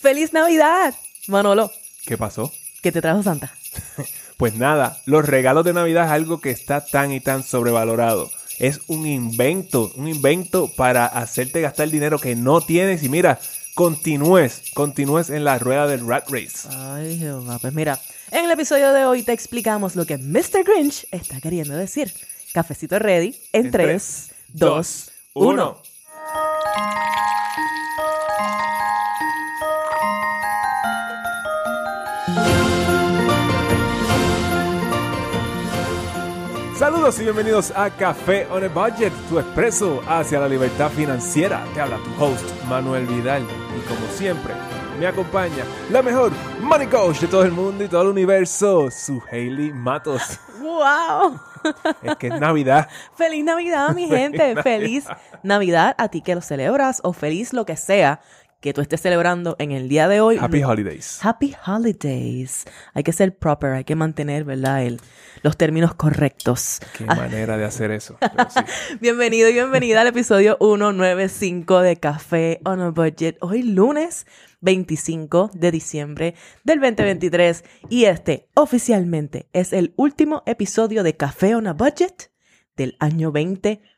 ¡Feliz Navidad! Manolo, ¿Qué pasó? ¿qué te trajo Santa? Pues nada, los regalos de Navidad es algo que está tan y tan sobrevalorado. Es un invento, un invento para hacerte gastar dinero que no tienes y mira, continúes, continúes en la rueda del rat race. Ay, Jehová. Pues mira, en el episodio de hoy te explicamos lo que Mr. Grinch está queriendo decir. Cafecito ready en, En 3, tres, 2, dos, 1. uno. Saludos y bienvenidos a Café on a Budget, tu expreso hacia la libertad financiera. Te habla tu host, Manuel Vidal. Y como siempre, me acompaña la mejor money coach de todo el mundo y todo el universo, su Hailey Matos. ¡Wow! Es que es Navidad. ¡Feliz Navidad, mi gente! ¡Feliz Navidad a ti que lo celebras o feliz lo que sea que tú estés celebrando en el día de hoy. Happy Holidays. Happy Holidays. Hay que ser proper, hay que mantener, ¿verdad? El, los términos correctos. Qué manera de hacer eso. Sí. Bienvenido y bienvenida al episodio 195 de Café on a Budget. Hoy lunes 25 de diciembre del 2023 y este oficialmente es el último episodio de Café on a Budget del año 2023.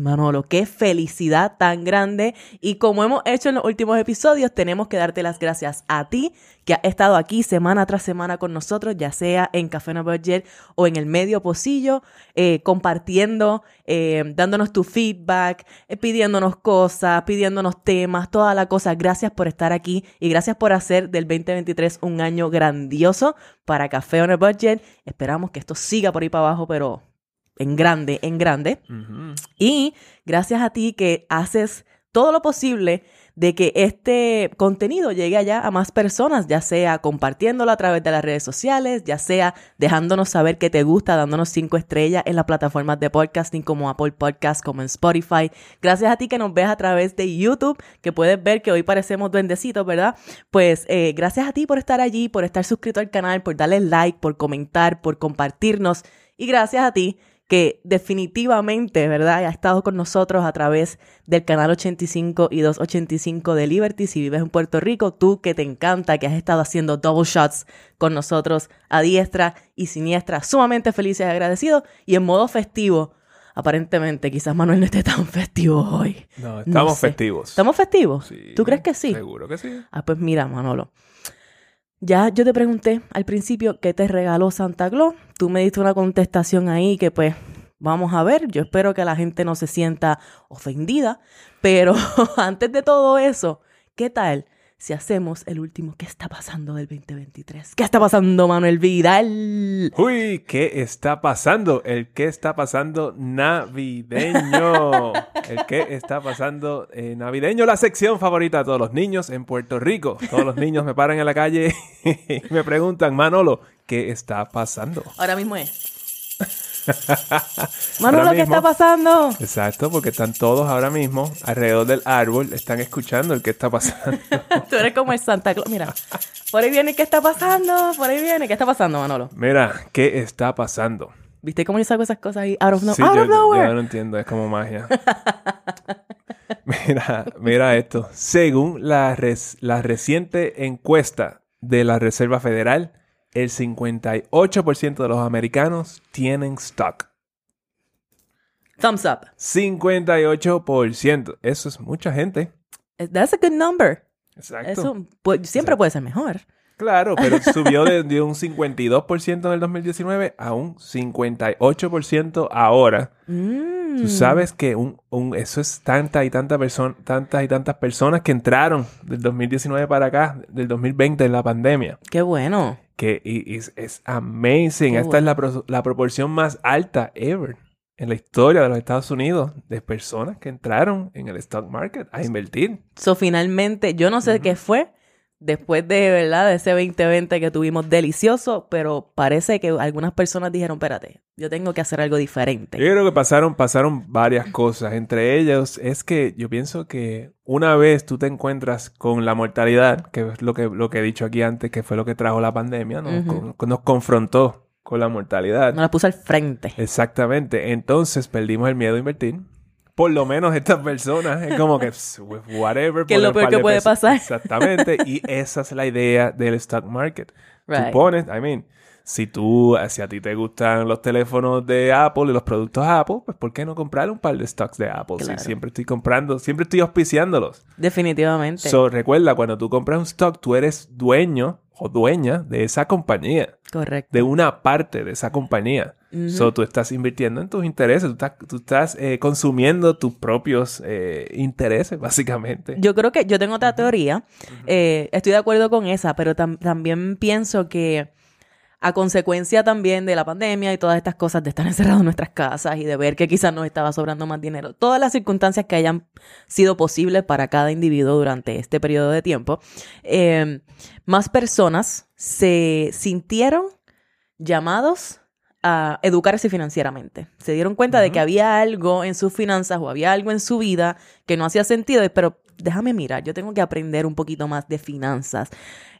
Manolo, qué felicidad tan grande y como hemos hecho en los últimos episodios, tenemos que darte las gracias a ti que has estado aquí semana tras semana con nosotros, ya sea en Café a Budget o en el medio pocillo, eh, compartiendo, eh, dándonos tu feedback, eh, pidiéndonos cosas, pidiéndonos temas, toda la cosa. Gracias por estar aquí y gracias por hacer del 2023 un año grandioso para Café on a Budget. Esperamos que esto siga por ahí para abajo, pero en grande, en grande. Y gracias a ti que haces todo lo posible de que este contenido llegue allá a más personas, ya sea compartiéndolo a través de las redes sociales, ya sea dejándonos saber que te gusta, dándonos cinco estrellas en las plataformas de podcasting como Apple Podcast, como en Spotify. Gracias a ti que nos ves a través de YouTube, que puedes ver que hoy parecemos duendecitos, ¿verdad? Pues eh, gracias a ti por estar allí, por estar suscrito al canal, por darle like, por comentar, por compartirnos. Y gracias a ti que definitivamente, ¿verdad? Ha estado con nosotros a través del canal 85 y 285 de Liberty. Si vives en Puerto Rico, tú que te encanta, que has estado haciendo double shots con nosotros a diestra y siniestra, sumamente felices y agradecidos. Y en modo festivo, aparentemente, quizás Manuel no esté tan festivo hoy. No, estamos sé. festivos. ¿Estamos festivos? Sí, ¿Tú crees que sí? Seguro que sí. Ah, pues mira, Manolo. Ya yo te pregunté al principio qué te regaló Santa Claus. Tú me diste una contestación ahí que pues vamos a ver. Yo espero que la gente no se sienta ofendida. Pero antes de todo eso, ¿qué tal si hacemos el último qué está pasando del 2023? ¿Qué está pasando, Manuel Vidal? Uy, ¿qué está pasando? El qué está pasando navideño. El qué está pasando eh, navideño, la sección favorita de todos los niños en Puerto Rico. Todos los niños me paran en la calle y me preguntan, Manolo, ¿qué está pasando? Ahora mismo es. Manolo, Ahora ¿qué mismo. está pasando? Exacto, porque están todos ahora mismo alrededor del árbol, están escuchando el qué está pasando. Tú eres como el Santa Claus. Mira, por ahí viene qué está pasando, por ahí viene qué está pasando, Manolo. Mira, ¿qué está pasando? ¿Viste cómo yo saco esas cosas ahí? Out of, no- Sí, out yo, of nowhere. yo no entiendo, es como magia. mira, mira esto. Según la, res- la reciente encuesta de la Reserva Federal, el 58% de los americanos tienen stock. Thumbs up. 58%. Eso es mucha gente. That's a good number. Exacto. Eso siempre puede ser mejor. Claro, pero subió de, de un 52% en el 2019 a un 58% ahora. Mm. Tú sabes que un, un- eso es tanta y tanta persona, tantas y tantas personas que entraron del 2019 para acá, del 2020 en la pandemia. Qué bueno. Que es, es amazing. Qué Esta es la, pro- la proporción más alta ever en la historia de los Estados Unidos de personas que entraron en el stock market a invertir. So, finalmente, yo no sé qué fue después de, ¿verdad? De ese 2020 que tuvimos delicioso, pero parece que algunas personas dijeron, espérate, yo tengo que hacer algo diferente. Yo creo que pasaron, pasaron varias cosas. Entre ellas es que yo pienso que una vez tú te encuentras con la mortalidad, que es lo que, lo que he dicho aquí antes, que fue lo que trajo la pandemia, ¿no? Ujú. Con- nos confrontó con la mortalidad. No la puse al frente. Exactamente. Entonces perdimos el miedo a invertir. Por lo menos estas personas es como que whatever. Que es lo peor que de puede pesos. pasar. Exactamente. y esa es la idea del stock market. Right. Tú pones, I mean, si tú, si a ti te gustan los teléfonos de Apple y los productos Apple, pues ¿por qué no comprar un par de stocks de Apple? Claro. Si siempre estoy comprando, siempre estoy auspiciándolos. Definitivamente. So, recuerda, cuando tú compras un stock, tú eres dueño o dueña de esa compañía, Correcto. de una parte de esa compañía. Ujú. So, tú estás invirtiendo en tus intereses, tú estás, tú estás eh, consumiendo tus propios eh, intereses, básicamente. Yo creo que yo tengo otra teoría. Eh, estoy de acuerdo con esa, pero tam- también pienso que a consecuencia también de la pandemia y todas estas cosas de estar encerrados en nuestras casas y de ver que quizás nos estaba sobrando más dinero, todas las circunstancias que hayan sido posibles para cada individuo durante este periodo de tiempo, eh, más personas se sintieron llamados a educarse financieramente. Se dieron cuenta de que había algo en sus finanzas o había algo en su vida que no hacía sentido, pero déjame mirar, yo tengo que aprender un poquito más de finanzas.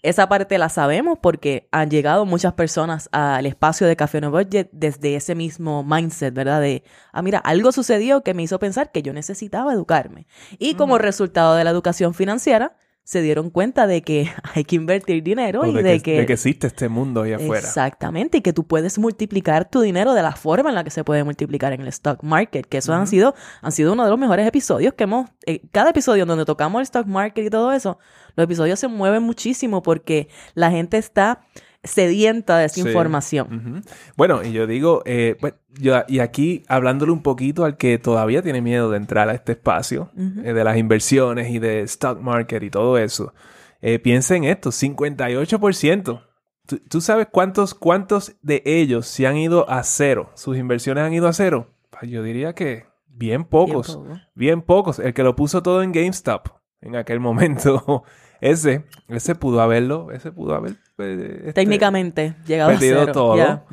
Esa parte la sabemos porque han llegado muchas personas al espacio de Café No Budget desde ese mismo mindset, ¿verdad? De, ah, mira, algo sucedió que me hizo pensar que yo necesitaba educarme. Y como resultado de la educación financiera, se dieron cuenta de que hay que invertir dinero O y de, de, que, de que existe este mundo ahí afuera. Exactamente, y que tú puedes multiplicar tu dinero de la forma en la que se puede multiplicar en el stock market, que eso han, sido, han sido uno de los mejores episodios que hemos, eh, cada episodio en donde tocamos el stock market y todo eso, los episodios se mueven muchísimo porque la gente está sedienta de esa Sí. información. Bueno, y yo digo, eh, bueno, yo- y aquí hablándole un poquito al que todavía tiene miedo de entrar a este espacio, eh, de las inversiones y de stock market y todo eso, eh, piensa en esto, 58%. ¿Tú, tú sabes cuántos, cuántos de ellos se han ido a cero? ¿Sus inversiones han ido a cero? Pues yo diría que bien pocos. poco. Bien pocos. El que lo puso todo en GameStop en aquel momento, ese, ese pudo haberlo, ese pudo haber... eh, este, Técnicamente, llegado perdido a cero. todo. Ya,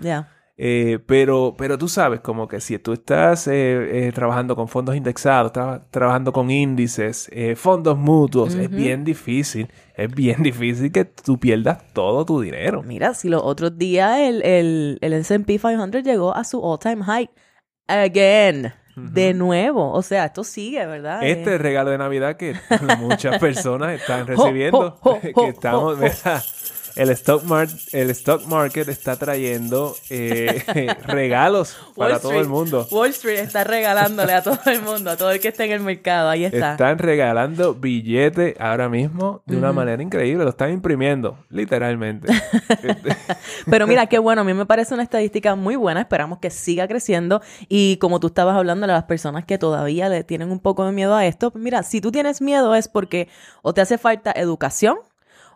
eh, pero, pero tú sabes, como que si tú estás eh, eh, trabajando con fondos indexados, tra- trabajando con índices, fondos mutuos, es bien difícil, es bien difícil que tú pierdas todo tu dinero. Mira, si los otros días el, el, el S&P 500 llegó a su all-time high again, de nuevo. O sea, esto sigue, ¿verdad? Este Eh, regalo de Navidad que muchas personas están recibiendo, ho, ho, que estamos, mira, el stock, mar- el stock market está trayendo eh, regalos para todo el mundo. Wall Street está regalándole a todo el mundo, a todo el que esté en el mercado. Ahí está. Están regalando billetes ahora mismo de una manera increíble. Lo están imprimiendo, literalmente. Este, Pero mira, qué bueno. A mí me parece una estadística muy buena. Esperamos que siga creciendo. Y como tú estabas hablando de las personas que todavía le tienen un poco de miedo a esto, mira, si tú tienes miedo es porque o te hace falta educación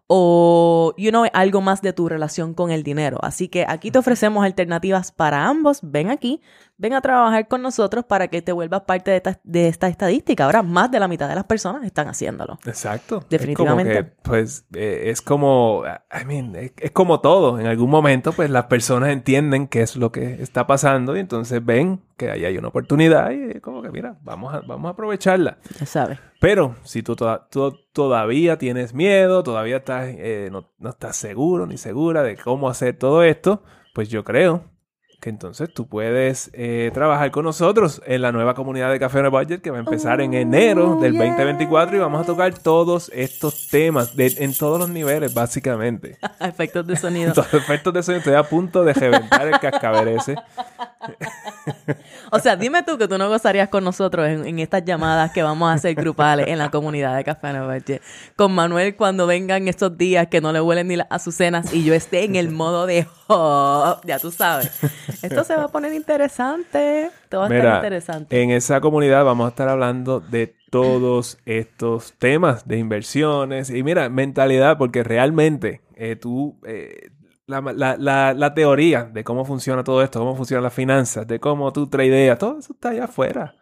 o, you know, algo más de tu relación con el dinero. Así que aquí te ofrecemos alternativas para ambos. Ven aquí, ven a trabajar con nosotros para que te vuelvas parte de esta, de esta estadística. Ahora más de la mitad de las personas están haciéndolo. Exacto. Definitivamente. Es como que, pues, eh, es como, I mean, es, es como todo. En algún momento, pues, las personas entienden qué es lo que está pasando y entonces ven que ahí hay una oportunidad y es como que, mira, vamos a, vamos a aprovecharla. Ya sabes. Pero si tú todavía tienes miedo, todavía estás, eh, no, no estás seguro ni segura de cómo hacer todo esto, pues yo creo que entonces tú puedes eh, trabajar con nosotros en la nueva comunidad de Café a Budget que va a empezar en Oh, enero del yeah. 2024 y vamos a tocar todos estos temas de- en todos los niveles, básicamente. Efectos de sonido. Efectos de sonido. Estoy a punto de reventar el cascabel ese. O sea, dime tú que tú no gozarías con nosotros en, en estas llamadas que vamos a hacer grupales en la comunidad de Café Nueva York. Con Manuel cuando vengan estos días que no le huelen ni las azucenas y yo esté en el modo de oh, ya tú sabes. Esto se va a poner interesante. Esto va a estar interesante. en esa comunidad vamos a estar hablando de todos estos temas de inversiones y mira, mentalidad, porque realmente eh, tú, eh, la, la- la- la teoría de cómo funciona todo esto, cómo funcionan las finanzas, de cómo tú tradeas, todo eso está allá afuera.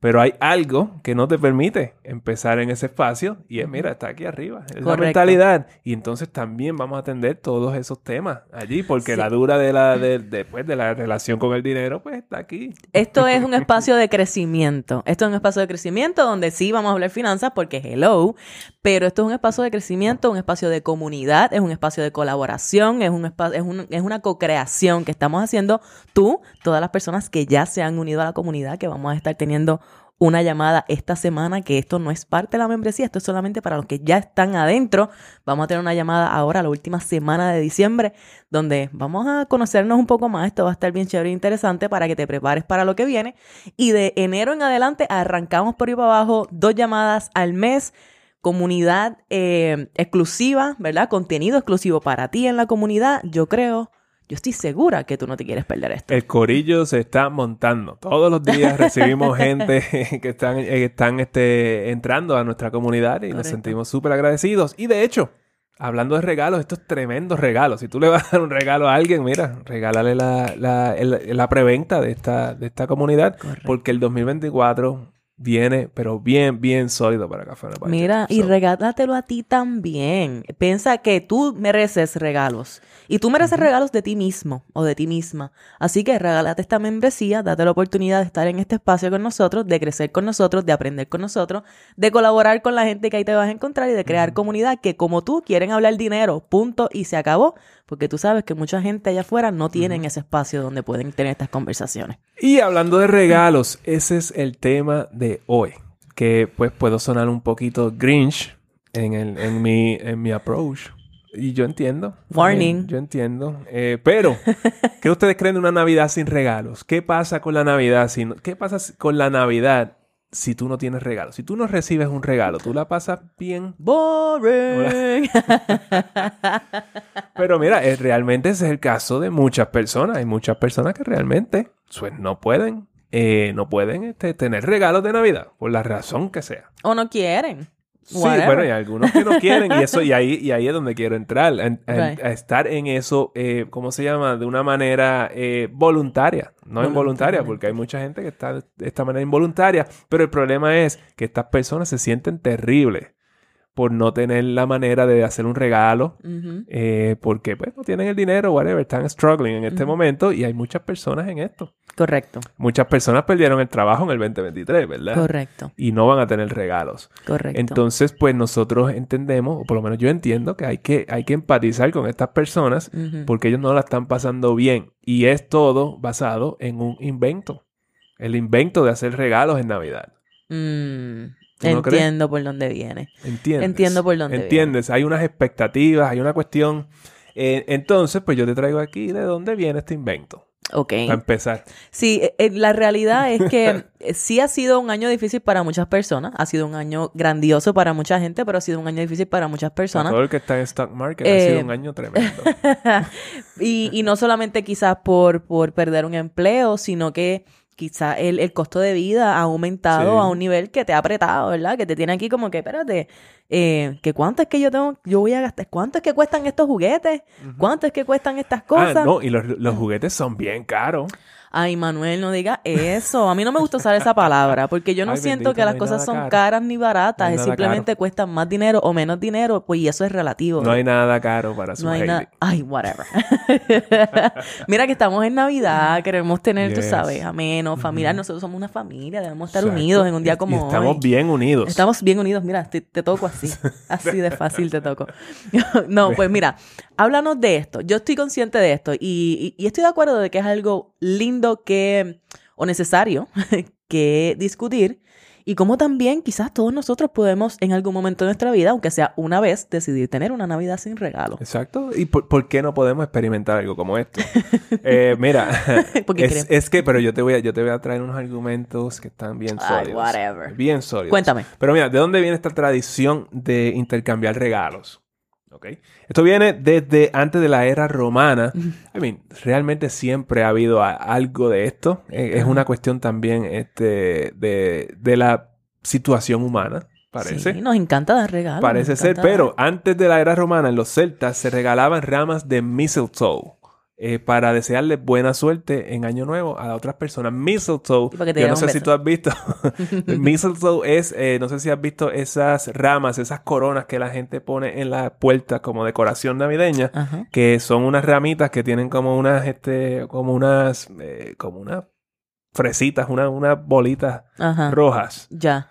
Pero hay algo que no te permite empezar en ese espacio y es, mira, está aquí arriba, es la Correcto. mentalidad. Y entonces también vamos a atender todos esos temas allí, porque Sí. la dura de la, de, de, pues, de la relación con el dinero, pues está aquí. Esto es un espacio de crecimiento. Esto es un espacio de crecimiento donde sí vamos a hablar finanzas porque hello, pero esto es un espacio de crecimiento, un espacio de comunidad, es un espacio de colaboración, es un espacio, es, un- es una co-creación que estamos haciendo tú, todas las personas que ya se han unido a la comunidad, que vamos a estar teniendo una llamada esta semana, que esto no es parte de la membresía, esto es solamente para los que ya están adentro. Vamos a tener una llamada ahora, la última semana de diciembre, donde vamos a conocernos un poco más. Esto va a estar bien chévere e interesante para que te prepares para lo que viene. Y de enero en adelante arrancamos por ahí para abajo, dos llamadas al mes comunidad eh, exclusiva, ¿verdad? Contenido exclusivo para ti en la comunidad. Yo creo yo estoy segura que tú no te quieres perder esto. El corillo se está montando. Todos los días recibimos gente que están, eh, están este, entrando a nuestra comunidad y nos sentimos súper agradecidos. Y de hecho, hablando de regalos, estos tremendos regalos. Si tú le vas a dar un regalo a alguien, mira, regálale la, la, la preventa de esta, de esta comunidad. Porque el 2024 viene, pero bien, bien sólido para Café Mira, y regálatelo a ti también. Piensa que tú mereces regalos. Y tú mereces regalos de ti mismo o de ti misma. Así que regálate esta membresía, date la oportunidad de estar en este espacio con nosotros, de crecer con nosotros, de aprender con nosotros, de colaborar con la gente que ahí te vas a encontrar y de crear comunidad que como tú quieren hablar dinero, punto, y se acabó. Porque tú sabes que mucha gente allá afuera no tienen ese espacio donde pueden tener estas conversaciones. Y hablando de regalos, ese es el tema de hoy. Que pues puedo sonar un poquito grinch en, el, en, mi, en mi approach. Y yo entiendo. Warning. yo entiendo. Eh, pero, ¿qué ustedes creen de una Navidad sin regalos? ¿Qué pasa con la Navidad sin... ¿Qué pasa con la Navidad si tú no tienes regalos? Si tú no recibes un regalo, ¿tú la pasas bien? Boring. pero mira, es, realmente ese es el caso de muchas personas. Hay muchas personas que realmente pues, no pueden, eh, no pueden este, tener regalos de Navidad, por la razón que sea. O no quieren. Sí, bueno, hay algunos que no quieren y eso y ahí y ahí es donde quiero entrar, a, estar en eso, eh, ¿cómo se llama? De una manera eh, voluntaria, no involuntaria, porque hay mucha gente que está de esta manera involuntaria, pero el problema es que estas personas se sienten terribles por no tener la manera de hacer un regalo, eh, porque pues no tienen el dinero, whatever, están struggling en este momento y hay muchas personas en esto. Correcto. Muchas personas perdieron el trabajo en el 2023, ¿verdad? Correcto. Y no van a tener regalos. Correcto. Entonces, pues nosotros entendemos, o por lo menos yo entiendo, que hay que, hay que empatizar con estas personas porque ellos no la están pasando bien. Y es todo basado en un invento. El invento de hacer regalos en Navidad. Mm. Entiendo por dónde viene. Entiendes. Entiendo por dónde Entiendes. Hay unas expectativas, hay una cuestión. Eh, entonces, pues yo te traigo aquí de dónde viene este invento. Ok. Para empezar. Sí, eh, eh, la realidad es que sí ha sido un año difícil para muchas personas. Ha sido un año grandioso para mucha gente, pero ha sido un año difícil para muchas personas. todo el que está en stock market ha sido un año tremendo. y, y no solamente quizás por, por perder un empleo, sino que quizá el, el, costo de vida ha aumentado a un nivel que te ha apretado, ¿verdad? Que te tiene aquí como que, espérate, eh, que cuánto es que yo tengo, yo voy a gastar, cuánto es que cuestan estos juguetes, cuánto es que cuestan estas cosas. Ah, no, y los, los juguetes son bien caros. Ay, Manuel, no diga eso. A mí no me gusta usar esa palabra, porque yo no siento que las cosas son caras ni baratas. es simplemente cuestan más dinero o menos dinero, pues y eso es relativo. No hay nada caro para su No hay. Ay, whatever. Mira que estamos en Navidad, queremos tener, tú sabes, ameno, familiar. Nosotros somos una familia, debemos estar unidos en un día como estamos bien unidos. Estamos bien unidos. Mira, te, toco así. Así de fácil te toco. no, pues mira, háblanos de esto. Yo estoy consciente de esto y estoy de acuerdo de que es algo lindo que, o necesario que discutir y cómo también quizás todos nosotros podemos en algún momento de nuestra vida, aunque sea una vez, decidir tener una Navidad sin regalo. Exacto. ¿Y por, qué no podemos experimentar algo como esto? eh, mira, es, es, que, pero yo te, voy a, yo te voy a traer unos argumentos que están bien sólidos. whatever. Bien sólidos. Cuéntame. Pero mira, ¿de dónde viene esta tradición de intercambiar regalos? Esto viene desde antes de la era romana. I mean, realmente siempre ha habido algo de esto. Eh, es una cuestión también este, de, la situación humana. Parece. Sí, nos encanta dar regalos. Parece ser, pero antes de la era romana, en los celtas se regalaban ramas de mistletoe. Eh, para desearle buena suerte en Año Nuevo a otras personas. Mistletoe, yo no sé si tú has visto. Mistletoe es, eh, no sé si has visto esas ramas, esas coronas que la gente pone en la puerta como decoración navideña, que son unas ramitas que tienen como unas, este, como unas, eh, como unas fresitas, unas bolitas rojas. Ya.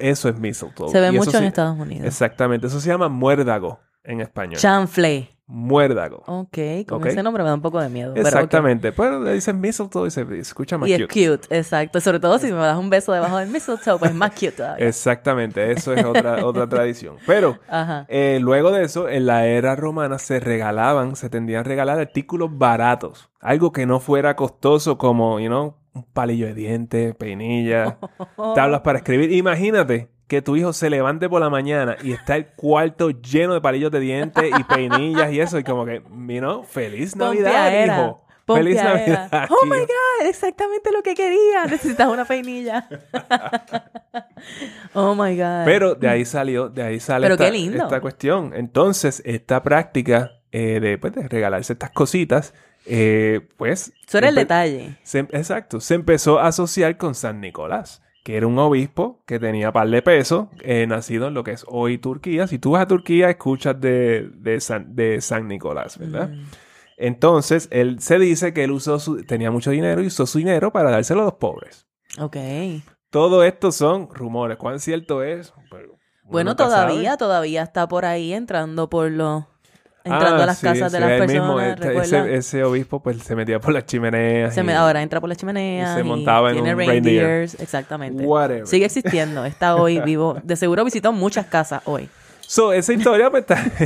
eso es mistletoe. Se ve mucho en Estados Unidos. Exactamente. Eso se llama muérdago en español. Chanfle. muérdago. Ok, con ese nombre me da un poco de miedo. pero. Exactamente. Pero le dicen mistletoe y se escucha más Y es cute. cute, exacto. Sobre todo si me das un beso debajo del mistletoe, pues es más cute todavía. Exactamente, eso es otra, otra tradición. Pero eh, luego de eso, en la era romana se regalaban, se tendían a regalar artículos baratos. Algo que no fuera costoso como, you know, un palillo de dientes, peinillas, tablas para escribir. Imagínate que tu hijo se levante por la mañana y está el cuarto lleno de palillos de dientes y peinillas y eso. Y como que, you know, feliz Navidad, Pompeadera. hijo. Feliz. Navidad. Oh my God, exactamente lo que quería. Necesitas una peinilla. oh my God. Pero de ahí salió, de ahí sale Pero esta, qué lindo. esta cuestión. Entonces, esta práctica eh, de, pues, de regalarse estas cositas, eh, pues... Eso era el detalle. se- exacto. Se empezó a asociar con San Nicolás, que era un obispo que tenía par de pesos, eh, nacido en lo que es hoy Turquía. Si tú vas a Turquía, escuchas de, de, San, de San Nicolás, ¿verdad? Mm. Entonces, él se dice que él usó su, tenía mucho dinero y usó su dinero para dárselo a los pobres. Ok. Todo esto son rumores. ¿Cuán cierto es? Bueno, sabe. todavía, todavía está por ahí entrando por los... Entrando Ah, a las sí, casas de las personas, mismo, ¿recuerdas? ese, ese obispo pues se metía por las chimeneas. Se me, y- ahora entra por las chimeneas. y se y montaba en tiene un reindeer. Exactamente. Whatever. Sigue existiendo. Está hoy vivo. De seguro visitó muchas casas hoy. So, esa historia pues está...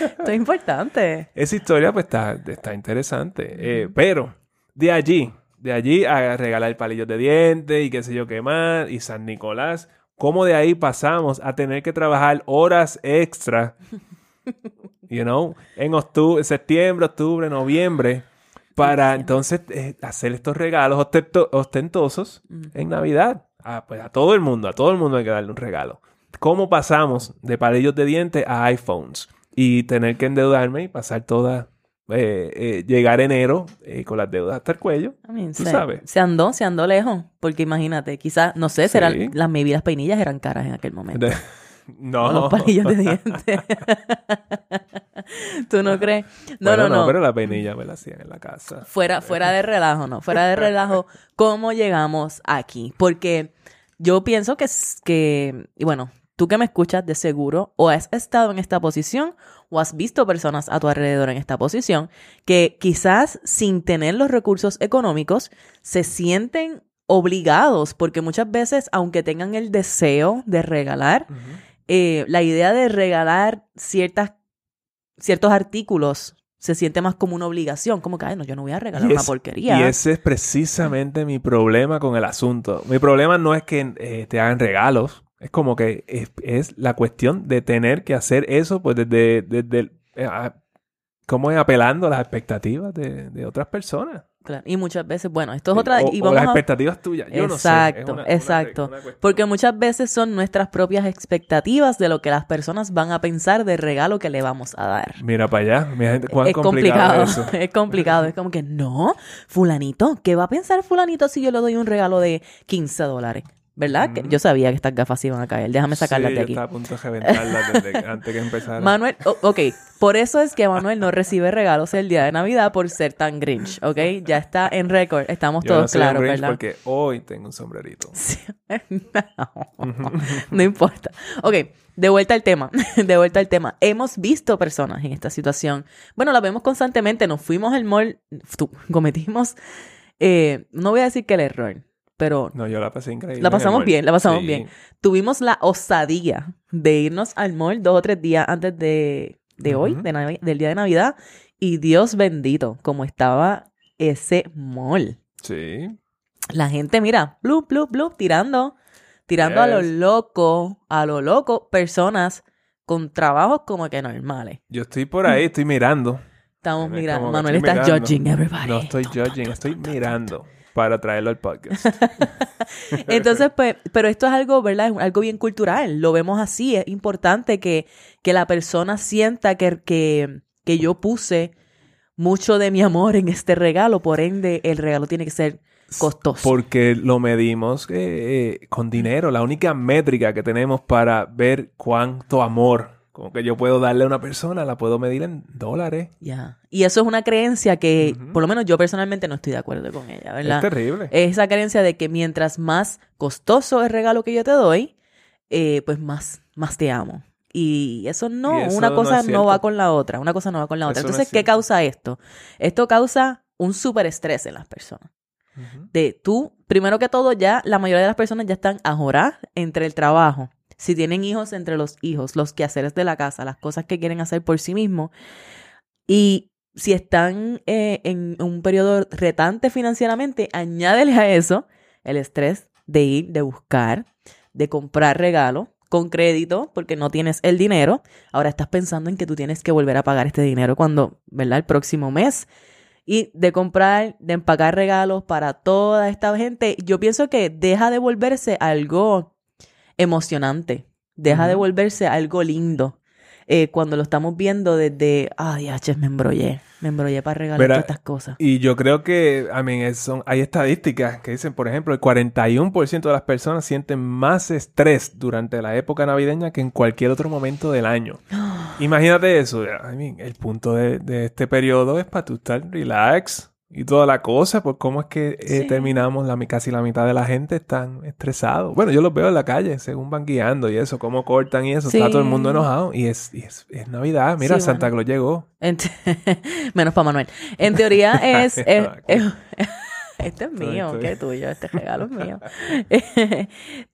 Esto es importante. esa historia pues está, está interesante. Eh, pero de allí, de allí a regalar palillos de dientes y qué sé yo qué más, y San Nicolás, ¿cómo de ahí pasamos a tener que trabajar horas extra? You know, en octubre, septiembre, octubre, noviembre, para entonces eh, hacer estos regalos ostento- ostentosos en Navidad. A, pues, a todo el mundo, a todo el mundo hay que darle un regalo. ¿Cómo pasamos de palillos de dientes a iPhones? Y tener que endeudarme y pasar toda, eh, eh, llegar enero eh, con las deudas hasta el cuello. I mean, Tú se, sabes. se andó, se andó lejos. Porque imagínate, quizás, no sé, serán Sí. las maybe las peinillas eran caras en aquel momento. De- O los no. palillos de dientes. ¿Tú no crees? No, Bueno, no, no. Pero la peinilla me la hacían en la casa. Fuera, fuera de relajo, no. Fuera de relajo, ¿cómo llegamos aquí? Porque yo pienso que, que, y bueno, tú que me escuchas de seguro, o has estado en esta posición, o has visto personas a tu alrededor en esta posición, que quizás sin tener los recursos económicos, se sienten obligados, porque muchas veces, aunque tengan el deseo de regalar, eh, la idea de regalar ciertas, ciertos artículos se siente más como una obligación, como que, ay, no, yo no voy a regalar una porquería. Y ese es precisamente mi problema con el asunto. Mi problema no es que eh, te hagan regalos. Es como que es, es la cuestión de tener que hacer eso, pues desde, desde eh, a- ¿cómo es apelando a las expectativas de, de otras personas? Claro, Y muchas veces, bueno, esto es otra... O, y o vamos las a- expectativas tuyas. Yo no sé. Exacto, una- exacto. una. Porque muchas veces son nuestras propias expectativas de lo que las personas van a pensar del regalo que le vamos a dar. Mira para allá. Mira, cuán es complicado, complicado, es eso. es complicado. Es como que, no, fulanito, ¿qué va a pensar fulanito si yo le doy un regalo de 15 dólares? ¿Verdad? Ujú. yo sabía que estas gafas iban a caer. Déjame sacarlas Sí, de yo aquí. estaba a punto de reventarlas desde antes que empezara. Manuel, o- ok, por eso es que Manuel no recibe regalos el día de Navidad por ser tan grinch, ¿ok? Ya está en récord, estamos Yo no todos un claros, Grinch ¿verdad? porque hoy tengo un sombrerito. Sí. no, no importa. Ok, de vuelta al tema, de vuelta al tema. Hemos visto personas en esta situación. Bueno, la vemos constantemente, nos fuimos al mall, cometimos, eh, no voy a decir que el error, pero No, yo la pasé increíble. La pasamos bien, la pasamos Sí. bien. tuvimos la osadía de irnos al mall dos o tres días antes de, de hoy, de del día de Navidad. Y Dios bendito, como estaba ese mall. Sí. La gente, mira, blup, blup, blup, tirando, tirando a lo loco, a lo loco, personas con trabajos como que normales. Yo estoy por ahí, estoy mirando. Estamos Es mirando, Manuel está mirando. judging everybody. No estoy judging, estoy mirando para traerlo al podcast. Entonces, pues, pero esto es algo, ¿verdad? Es algo bien cultural. Lo vemos así. Es importante que, que la persona sienta que, que, que yo puse mucho de mi amor en este regalo. Por ende, el regalo tiene que ser costoso. Porque lo medimos eh, eh, con dinero. La única métrica que tenemos para ver cuánto amor como que yo puedo darle a una persona, la puedo medir en dólares. Ya. Y eso es una creencia que, por lo menos yo personalmente no estoy de acuerdo con ella, ¿verdad? Es terrible. Esa creencia de que mientras más costoso el regalo que yo te doy, eh, pues más, más te amo. Y eso no, Y eso una cosa es no, va con la otra, una cosa no va con la otra. Eso no es Entonces, ¿qué causa esto? Esto causa un súper estrés en las personas. De tú, primero que todo, ya la mayoría de las personas ya están ajoradas entre el trabajo. Si tienen hijos, entre los hijos, los quehaceres de la casa, las cosas que quieren hacer por sí mismos. Y si están eh, en un periodo retante financieramente, añádele a eso el estrés de ir, de buscar, de comprar regalo con crédito porque no tienes el dinero. Ahora estás pensando en que tú tienes que volver a pagar este dinero cuando, ¿verdad? El próximo mes. Y de comprar, de empacar regalos para toda esta gente. Yo pienso que deja de volverse algo emocionante. Deja de Ujú. volverse algo lindo. eh, cuando lo estamos viendo desde, ah, diaches, me embrollé. Me embrollé para regalar Mira, todas estas cosas. Y yo creo que, I mean, son, hay estadísticas que dicen, por ejemplo, el 41% de las personas sienten más estrés durante la época navideña que en cualquier otro momento del año. Imagínate eso. I mean, el punto de, de este periodo es para tú estar relax y toda la cosa, por cómo es que eh, Sí. terminamos, la, casi la mitad de la gente están estresados. Bueno, yo los veo en la calle, según van guiando y eso, cómo cortan y eso, está todo el mundo enojado y es, y es, es Navidad. Mira, Sí, Santa bueno. Claus llegó. Menos para Manuel. En teoría es... es- es- este es mío, Estoy- qué tuyo, este regalo es mío.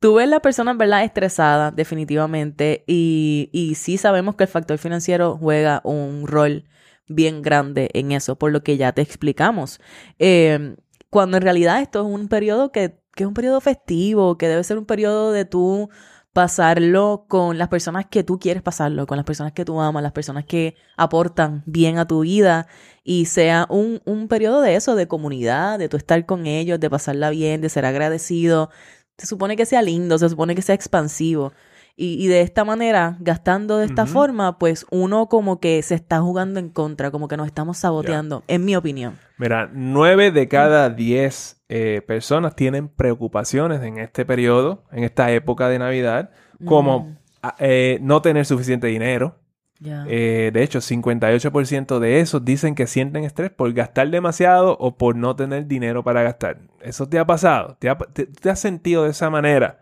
Tú ves la persona, en verdad, estresada, definitivamente, y, y sí sabemos que el factor financiero juega un rol bien grande en eso, por lo que ya te explicamos. Eh, cuando en realidad esto es un periodo que, que es un periodo festivo, que debe ser un periodo de tú pasarlo con las personas que tú quieres pasarlo, con las personas que tú amas, las personas que aportan bien a tu vida y sea un, un periodo de eso, de comunidad, de tú estar con ellos, de pasarla bien, de ser agradecido. Se supone que sea lindo, se supone que sea expansivo. Y, y de esta manera, gastando de esta forma, pues uno como que se está jugando en contra, como que nos estamos saboteando, en mi opinión. Mira, nueve de cada diez eh, personas tienen preocupaciones en este periodo, en esta época de Navidad, como Mm, eh, no tener suficiente dinero. ya. Eh, de hecho, 58% de esos dicen que sienten estrés por gastar demasiado o por no tener dinero para gastar. ¿Eso te ha pasado? ¿Te, ha- te- te has sentido de esa manera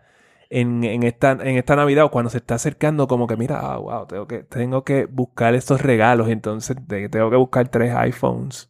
en, en esta, en esta Navidad o cuando se está acercando como que, mira, ah, wow, tengo que, tengo que buscar estos regalos, entonces tengo que buscar tres iPhones?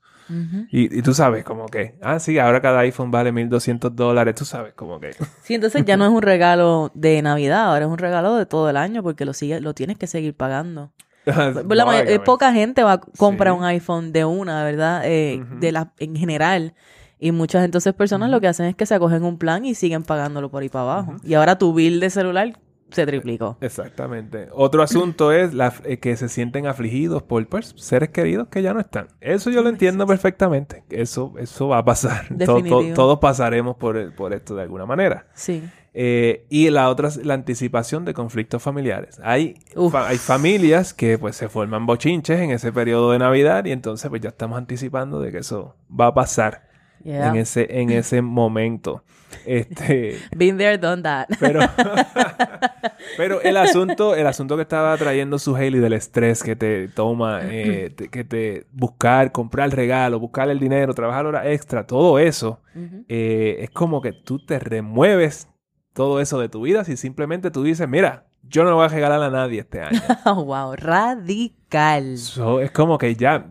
Y, y tú sabes, como que, ah, sí, ahora cada iPhone vale 1200 dólares, tú sabes, como que. Sí, entonces ya no es un regalo de Navidad, ahora es un regalo de todo el año porque lo sigue, lo tienes que seguir pagando. La óigame. eh, poca gente va a comprar Sí. un iPhone de una, ¿verdad? Eh, de la, en general. Y muchas entonces personas lo que hacen es que se acogen un plan y siguen pagándolo por ahí para abajo. Y ahora tu bill de celular se triplicó. Exactamente. Otro asunto es la, eh, que se sienten afligidos por pues, seres queridos que ya no están. Eso yo lo entiendo perfectamente. Eso, eso va a pasar. To- to- Definitivo. todos pasaremos por, el- por esto de alguna manera. Sí. Eh, y la otra es la anticipación de conflictos familiares. Hay, fa- hay familias que pues se forman bochinches en ese periodo de Navidad y entonces pues ya estamos anticipando de que eso va a pasar Yeah. en ese, en ese momento. Este, Been there, done that. pero, pero el asunto, el asunto que estaba trayendo su Haley del estrés que te toma, eh, te- que te buscar, comprar el regalo, buscar el dinero, trabajar hora extra, todo eso, eh, es como que tú te remueves todo eso de tu vida si simplemente tú dices, mira, yo no voy a regalar a nadie este año. Wow, radical. So, es como que ya,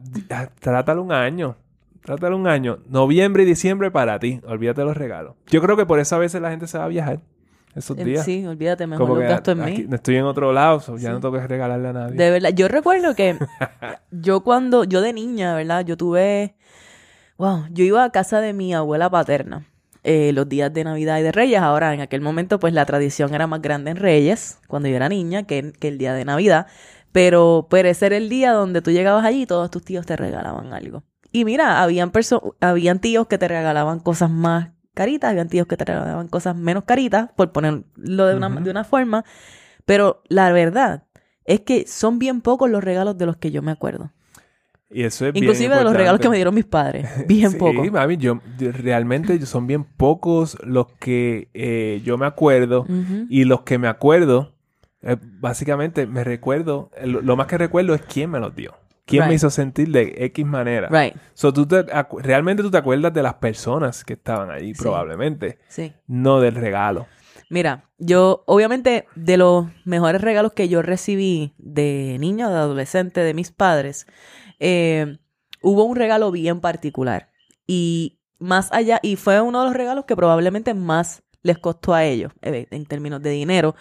trátalo un año. Trátalo un año. Noviembre y diciembre para ti. Olvídate de los regalos. Yo creo que por eso a veces la gente se va a viajar esos En- días. Sí, olvídate, mejor Como que gasto en aquí- mí. estoy en otro lado, so ya Sí. no tengo que regalarle a nadie. De verdad, yo recuerdo que yo cuando, yo de niña, ¿verdad? Yo tuve, wow, yo iba a casa de mi abuela paterna eh, los días de Navidad y de Reyes. Ahora, en aquel momento, pues la tradición era más grande en Reyes, cuando yo era niña, que, que el día de Navidad. Pero, pero ese era el día donde tú llegabas allí y todos tus tíos te regalaban algo. Y mira, habían, perso- habían tíos que te regalaban cosas más caritas, habían tíos que te regalaban cosas menos caritas, por ponerlo de una, de una forma. Pero la verdad es que son bien pocos los regalos de los que yo me acuerdo. Y eso es bien Inclusive de los regalos que me dieron mis padres. Bien sí, pocos. mami, yo, yo- realmente son bien pocos los que eh, yo me acuerdo y los que me acuerdo, eh, básicamente me recuerdo, eh, lo, lo más que recuerdo es quién me los dio. ¿Quién me hizo sentir de X manera? Right, So, tú te realmente tú te acuerdas de las personas que estaban ahí, Sí. probablemente, sí. no del regalo. Mira, yo obviamente de los mejores regalos que yo recibí de niño, de adolescente, de mis padres, eh, hubo un regalo bien particular. Y más allá, y fue uno de los regalos que probablemente más les costó a ellos eh, en términos de dinero,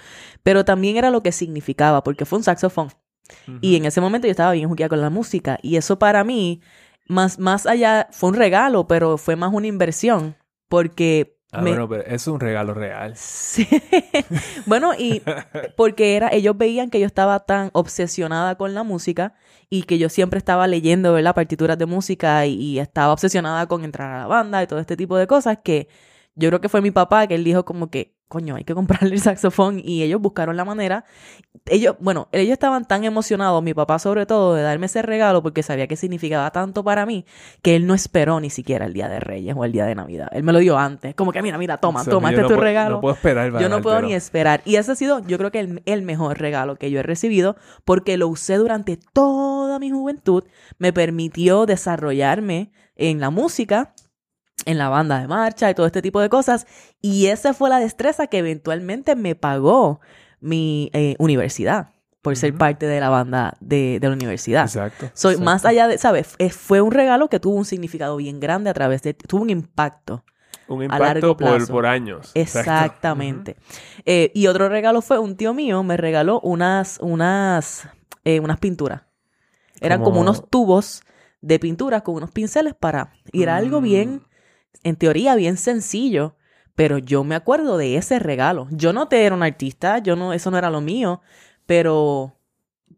pero también era lo que significaba, porque fue un saxofón. Y en ese momento yo estaba bien jugueada con la música, y eso para mí, más, más allá, fue un regalo, pero fue más una inversión, porque Ah, bueno, pero es un regalo real. Sí. bueno, y porque era, ellos veían que yo estaba tan obsesionada con la música y que yo siempre estaba leyendo, ¿verdad? Partituras de música y, y estaba obsesionada con entrar a la banda y todo este tipo de cosas que yo creo que fue mi papá que él dijo como que, coño, hay que comprarle el saxofón y ellos buscaron la manera. Ellos, bueno, ellos estaban tan emocionados, mi papá sobre todo, de darme ese regalo porque sabía que significaba tanto para mí que él no esperó ni siquiera el Día de Reyes o el Día de Navidad. Él me lo dio antes. Como que, mira, mira, toma, O sea, toma, este no es tu puedo- regalo. No puedo esperar. Yo no puedo ni esperar. Y ese ha sido, yo creo que el, el mejor regalo que yo he recibido porque lo usé durante toda mi juventud. Me permitió desarrollarme en la música, en la banda de marcha y todo este tipo de cosas. Y esa fue la destreza que eventualmente me pagó mi eh, universidad por ser parte de la banda de, de la universidad. Exacto. Soy más allá de, ¿sabes? Eh, Fue un regalo que tuvo un significado bien grande a través de, tuvo un impacto. Un a largo impacto por, años. Exactamente. Eh, y otro regalo fue un tío mío me regaló unas, unas, eh, unas pinturas. Eran como... Como- unos tubos de pinturas con unos pinceles para ir a algo Mm. bien, en teoría, bien sencillo. Pero yo me acuerdo de ese regalo. Yo no te era un artista, yo no, eso no era lo mío, pero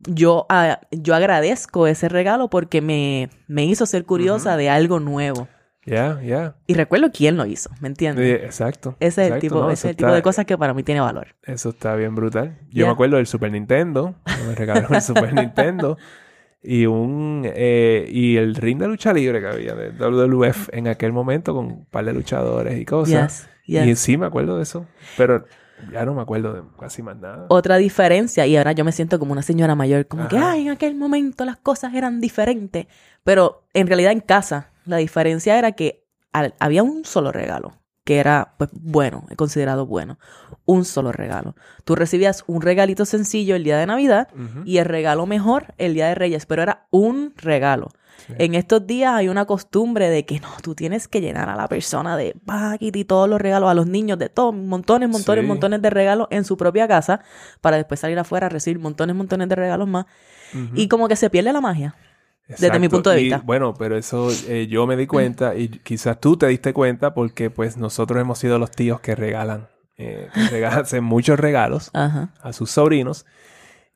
yo, ah, yo agradezco ese regalo porque me, me hizo ser curiosa de algo nuevo. Ya, ya. Y recuerdo quién lo hizo, ¿me entiendes? Exacto. Ese es el tipo, no, ese el tipo está- de cosas que para mí tiene valor. Eso está bien brutal. Yo me acuerdo del Super Nintendo. Me regalaron el Super Nintendo. Y un eh, y el ring de lucha libre que había de WWF en aquel momento con un par de luchadores y cosas. Yes, yes. Y sí me acuerdo de eso. Pero ya no me acuerdo de casi más nada. Otra diferencia, y ahora yo me siento como una señora mayor, como que, ay, en aquel momento las cosas eran diferentes. Pero en realidad en casa, la diferencia era que al- había un solo regalo, que era, pues, bueno, considerado bueno. Un solo regalo. Tú recibías un regalito sencillo el día de Navidad y el regalo mejor el día de Reyes, pero era un regalo. Sí. En estos días hay una costumbre de que no, tú tienes que llenar a la persona de paquete y todos los regalos, a los niños de todo, montones, montones, Sí. montones de regalos en su propia casa, para después salir afuera a recibir montones, montones de regalos más. Y como que se pierde la magia. Desde mi punto de Y, vista. bueno, pero eso eh, yo me di cuenta y quizás tú te diste cuenta porque pues nosotros hemos sido los tíos que regalan, eh, que regalan hacen muchos regalos Ajá. a sus sobrinos.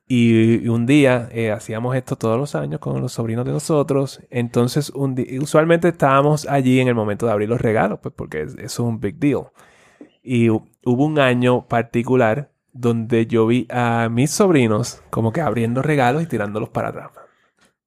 Y, y un día eh, hacíamos esto todos los años con los sobrinos de nosotros. Entonces, un usualmente estábamos allí en el momento de abrir los regalos, pues porque es- eso es un big deal. Y hu- hubo un año particular donde yo vi a mis sobrinos como que abriendo regalos y tirándolos para atrás.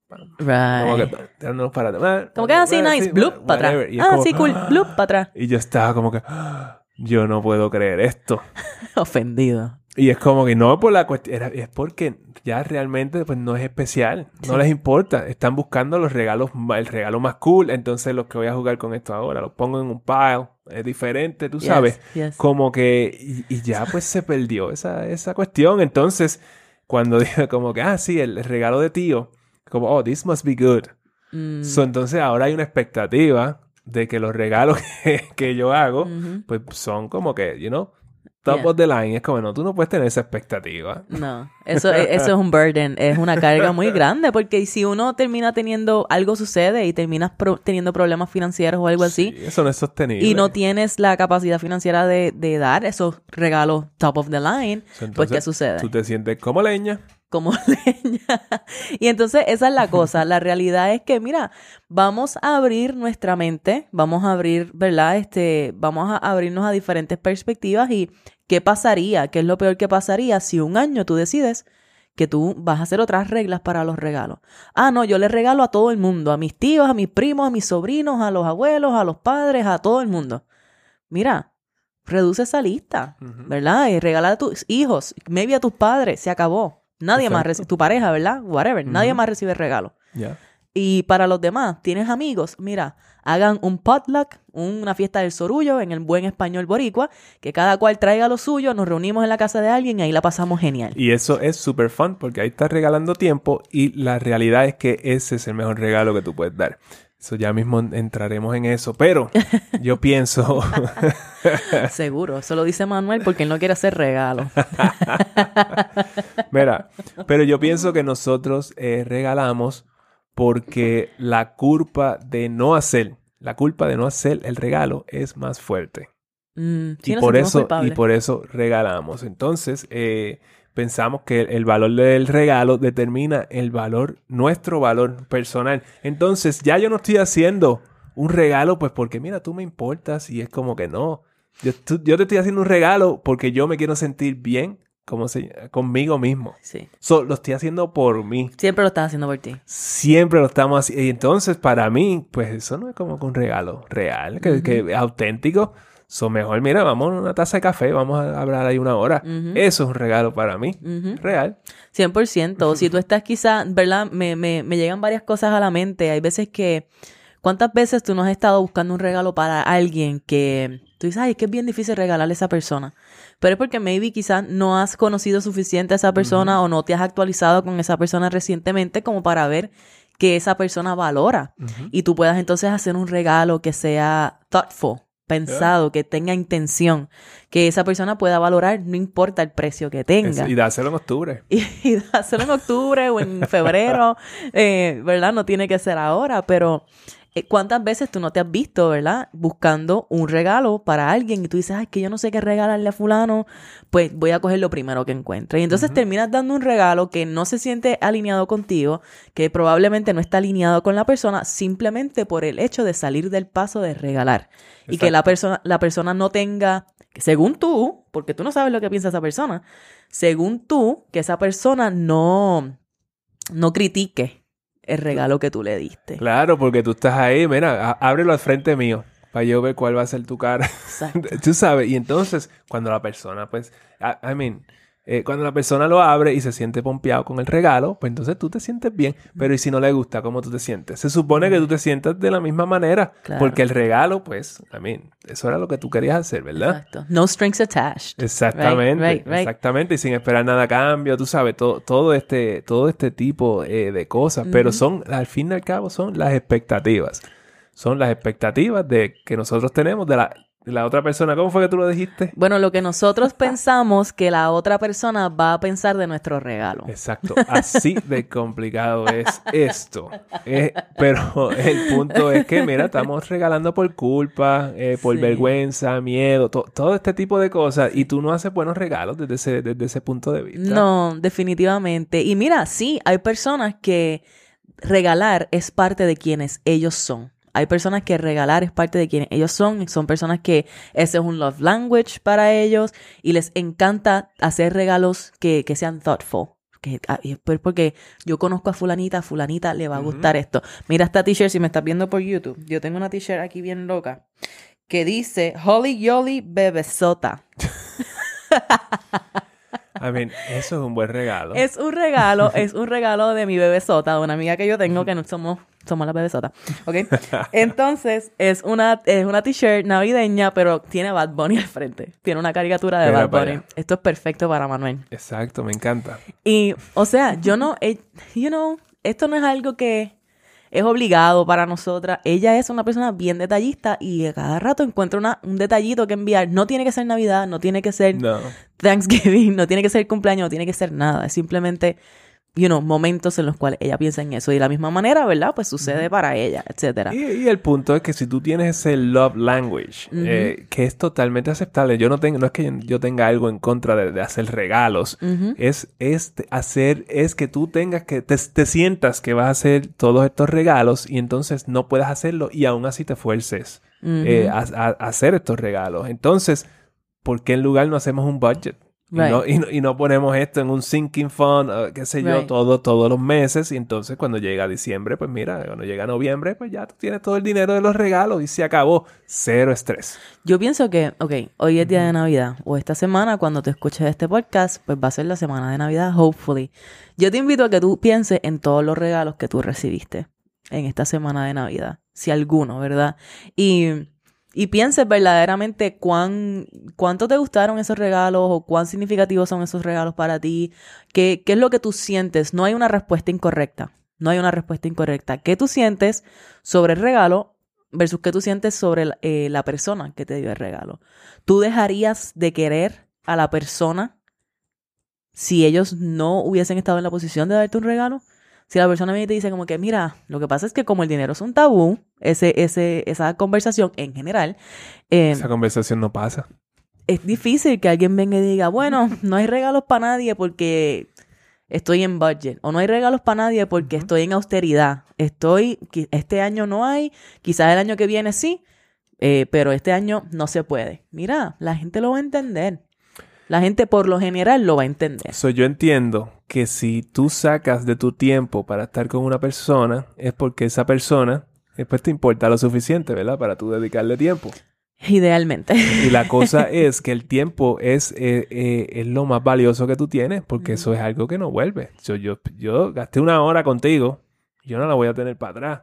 Como que Right. para atrás. Como que así, Ah, nice, sí, bloop, para atrás. Y es Ah, sí, cool, bloop, para atrás. Y yo estaba como que, "Ah, yo no puedo creer esto. Ofendido. Y es como que no por la cuestión, es porque ya realmente pues no es especial, no Sí. les importa, están buscando los regalos, el regalo más cool, entonces los que voy a jugar con esto ahora, los pongo en un pile, es diferente, tú sabes, yes. como que, y, y ya pues se perdió esa, esa cuestión, entonces cuando digo como que, ah, sí, el regalo de tío, como, oh, this must be good, Mm, So, entonces ahora hay una expectativa de que los regalos que, que yo hago, pues son como que, you know, top Yeah. of the line. Es como, no, tú no puedes tener esa expectativa. No, eso, eso es un burden, es una carga muy grande, porque si uno termina teniendo, algo sucede y terminas pro- teniendo problemas financieros o algo así, Sí, eso no es sostenible. y no tienes la capacidad financiera de, de dar esos regalos top of the line, entonces, pues ¿qué sucede? Tú te sientes como leña. Como leña. Y entonces esa es la cosa, la realidad es que, mira, vamos a abrir nuestra mente, vamos a abrir, ¿verdad? Este, vamos a abrirnos a diferentes perspectivas y qué pasaría, qué es lo peor que pasaría si un año tú decides que tú vas a hacer otras reglas para los regalos. Ah, no, yo le regalo a todo el mundo, a mis tíos, a mis primos, a mis sobrinos, a los abuelos, a los padres, a todo el mundo. Mira, reduce esa lista. ¿verdad? Y regala a tus hijos, maybe a tus padres, se acabó. Nadie más recibe, tu pareja, ¿verdad? Whatever, nadie más recibe regalo. Y para los demás, ¿tienes amigos? Mira, hagan un potluck, una fiesta del sorullo en el buen español boricua, que cada cual traiga lo suyo, nos reunimos en la casa de alguien y ahí la pasamos genial. Y eso es súper fun porque ahí estás regalando tiempo y la realidad es que ese es el mejor regalo que tú puedes dar. Eso ya mismo entraremos en eso, pero yo pienso... Seguro, eso lo dice Manuel porque él no quiere hacer regalo. Mira, pero yo pienso que nosotros eh, regalamos porque la culpa de no hacer, la culpa de no hacer el regalo es más fuerte. Mm, sí, y, por eso, y por eso regalamos. Entonces, eh, pensamos que el valor del regalo determina el valor, nuestro valor personal. Entonces, ya yo no estoy haciendo un regalo, pues porque mira, tú me importas y es como que no. Yo, tú- yo te estoy haciendo un regalo porque yo me quiero sentir bien como se, conmigo mismo. Sí. So, lo estoy haciendo por mí. Siempre lo estás haciendo por ti. Siempre lo estamos haciendo. Y entonces, para mí, pues eso no es como que un regalo real, que, que es auténtico. So, mejor, mira, vamos a una taza de café, vamos a hablar ahí una hora. Ujú. Eso es un regalo para mí. Ujú. Real. 100%. Si tú estás quizá, ¿verdad? Me, me, me llegan varias cosas a la mente. Hay veces que, ¿cuántas veces tú no has estado buscando un regalo para alguien que tú dices, ay, es que es bien difícil regalarle a esa persona? Pero es porque maybe quizás no has conocido suficiente a esa persona o no te has actualizado con esa persona recientemente como para ver que esa persona valora. Y tú puedas entonces hacer un regalo que sea thoughtful, pensado, que tenga intención, que esa persona pueda valorar, no importa el precio que tenga y dáselo en octubre. y, y hacerlo en octubre o en febrero, eh, ¿verdad? No tiene que ser ahora, pero ¿cuántas veces tú no te has visto, ¿verdad? Buscando un regalo para alguien y tú dices, ay, que yo no sé qué regalarle a fulano, pues voy a coger lo primero que encuentre. Y entonces terminas dando un regalo que no se siente alineado contigo, que probablemente no está alineado con la persona, simplemente por el hecho de salir del paso de regalar. Y que la persona, la persona no tenga, según tú, porque tú no sabes lo que piensa esa persona, según tú, que esa persona no, no critique el regalo que tú le diste. Claro, porque tú estás ahí, mira, ábrelo al frente mío para yo ver cuál va a ser tu cara. Exacto. tú sabes, y entonces cuando la persona, pues, I, I mean, eh, cuando la persona lo abre y se siente pompeado con el regalo, pues entonces tú te sientes bien. Pero ¿y si no le gusta, cómo tú te sientes? Se supone que tú te sientas de la misma manera, Claro. porque el regalo, pues, I mean, eso era lo que tú querías hacer, ¿verdad? Exacto. No strings attached. Exactamente, Right, right, right. exactamente, y sin esperar nada a cambio, tú sabes, todo, todo este, todo este tipo eh, de cosas, pero son, al fin y al cabo, son las expectativas. Son las expectativas de que nosotros tenemos de la, la otra persona. ¿Cómo fue que tú lo dijiste? Bueno, lo que nosotros pensamos que la otra persona va a pensar de nuestro regalo. Exacto, así de complicado es esto. Eh, pero el punto es que, mira, estamos regalando por culpa, eh, por Sí. vergüenza, miedo, to- todo este tipo de cosas, y tú no haces buenos regalos desde ese, desde ese punto de vista. No, definitivamente. Y mira, sí, hay personas que regalar es parte de quienes ellos son. Hay personas que regalar es parte de quienes ellos son. Son personas que ese es un love language para ellos y les encanta hacer regalos que, que sean thoughtful. Que, ah, porque yo conozco a fulanita, a fulanita le va a gustar esto. Mira esta t-shirt si me estás viendo por YouTube. Yo tengo una t-shirt aquí bien loca que dice Holly Yoli Bebesota. I mean, eso es un buen regalo. Es un regalo, es un regalo de mi bebesota, de una amiga que yo tengo que no somos, somos la bebesota. ¿Ok? Entonces, es una, es una t-shirt navideña, pero tiene Bad Bunny al frente. Tiene una caricatura de Bad Bunny. Esto es perfecto para Manuel. Exacto, me encanta. Y, o sea, yo no, eh, you know, esto no es algo que es obligado para nosotras. Ella es una persona bien detallista y a cada rato encuentra una, un detallito que enviar. No tiene que ser Navidad, no tiene que ser No. Thanksgiving, no tiene que ser cumpleaños, no tiene que ser nada. Es simplemente, you know, momentos en los cuales ella piensa en eso. Y de la misma manera, ¿verdad? Pues sucede para ella, etcétera. Y, y el punto es que si tú tienes ese love language, eh, que es totalmente aceptable, yo no tengo, no es que yo tenga algo en contra de, de hacer regalos, es, es hacer, es que tú tengas que, te, te sientas que vas a hacer todos estos regalos y entonces no puedas hacerlo y aún así te fuerces eh, a, a- a hacer estos regalos. Entonces, ¿por qué en lugar no hacemos un budget? Y, Right. no, y, no, y no ponemos esto en un sinking fund, uh, qué sé yo, Right. todo, todos los meses. Y entonces cuando llega diciembre, pues mira, cuando llega noviembre, pues ya tú tienes todo el dinero de los regalos y se acabó. Cero estrés. Yo pienso que, ok, hoy es día de Navidad, o esta semana, cuando te escuches este podcast, pues va a ser la semana de Navidad, hopefully. Yo te invito a que tú pienses en todos los regalos que tú recibiste. en esta semana de Navidad, si alguno, ¿verdad? Y, y pienses verdaderamente cuán, cuánto te gustaron esos regalos o cuán significativos son esos regalos para ti, qué, qué es lo que tú sientes. No hay una respuesta incorrecta, no hay una respuesta incorrecta. ¿Qué tú sientes sobre el regalo versus qué tú sientes sobre eh, la persona que te dio el regalo? ¿Tú dejarías de querer a la persona si ellos no hubiesen estado en la posición de darte un regalo? Si la persona me te dice como que, mira, lo que pasa es que como el dinero es un tabú, ese, ese, esa conversación en general... Eh, esa conversación no pasa. Es difícil que alguien venga y diga, bueno, no hay regalos para nadie porque estoy en budget. O no hay regalos para nadie porque estoy en austeridad. Estoy, este año no hay, quizás el año que viene sí, eh, pero este año no se puede. Mira, la gente lo va a entender. La gente por lo general lo va a entender. So, yo entiendo que si tú sacas de tu tiempo para estar con una persona, es porque esa persona después te importa lo suficiente, ¿verdad? Para tú dedicarle tiempo. Idealmente. Y la cosa es que el tiempo es, eh, eh, es lo más valioso que tú tienes, porque eso es algo que no vuelve. yo, yo gasté una hora contigo yo no la voy a tener para atrás.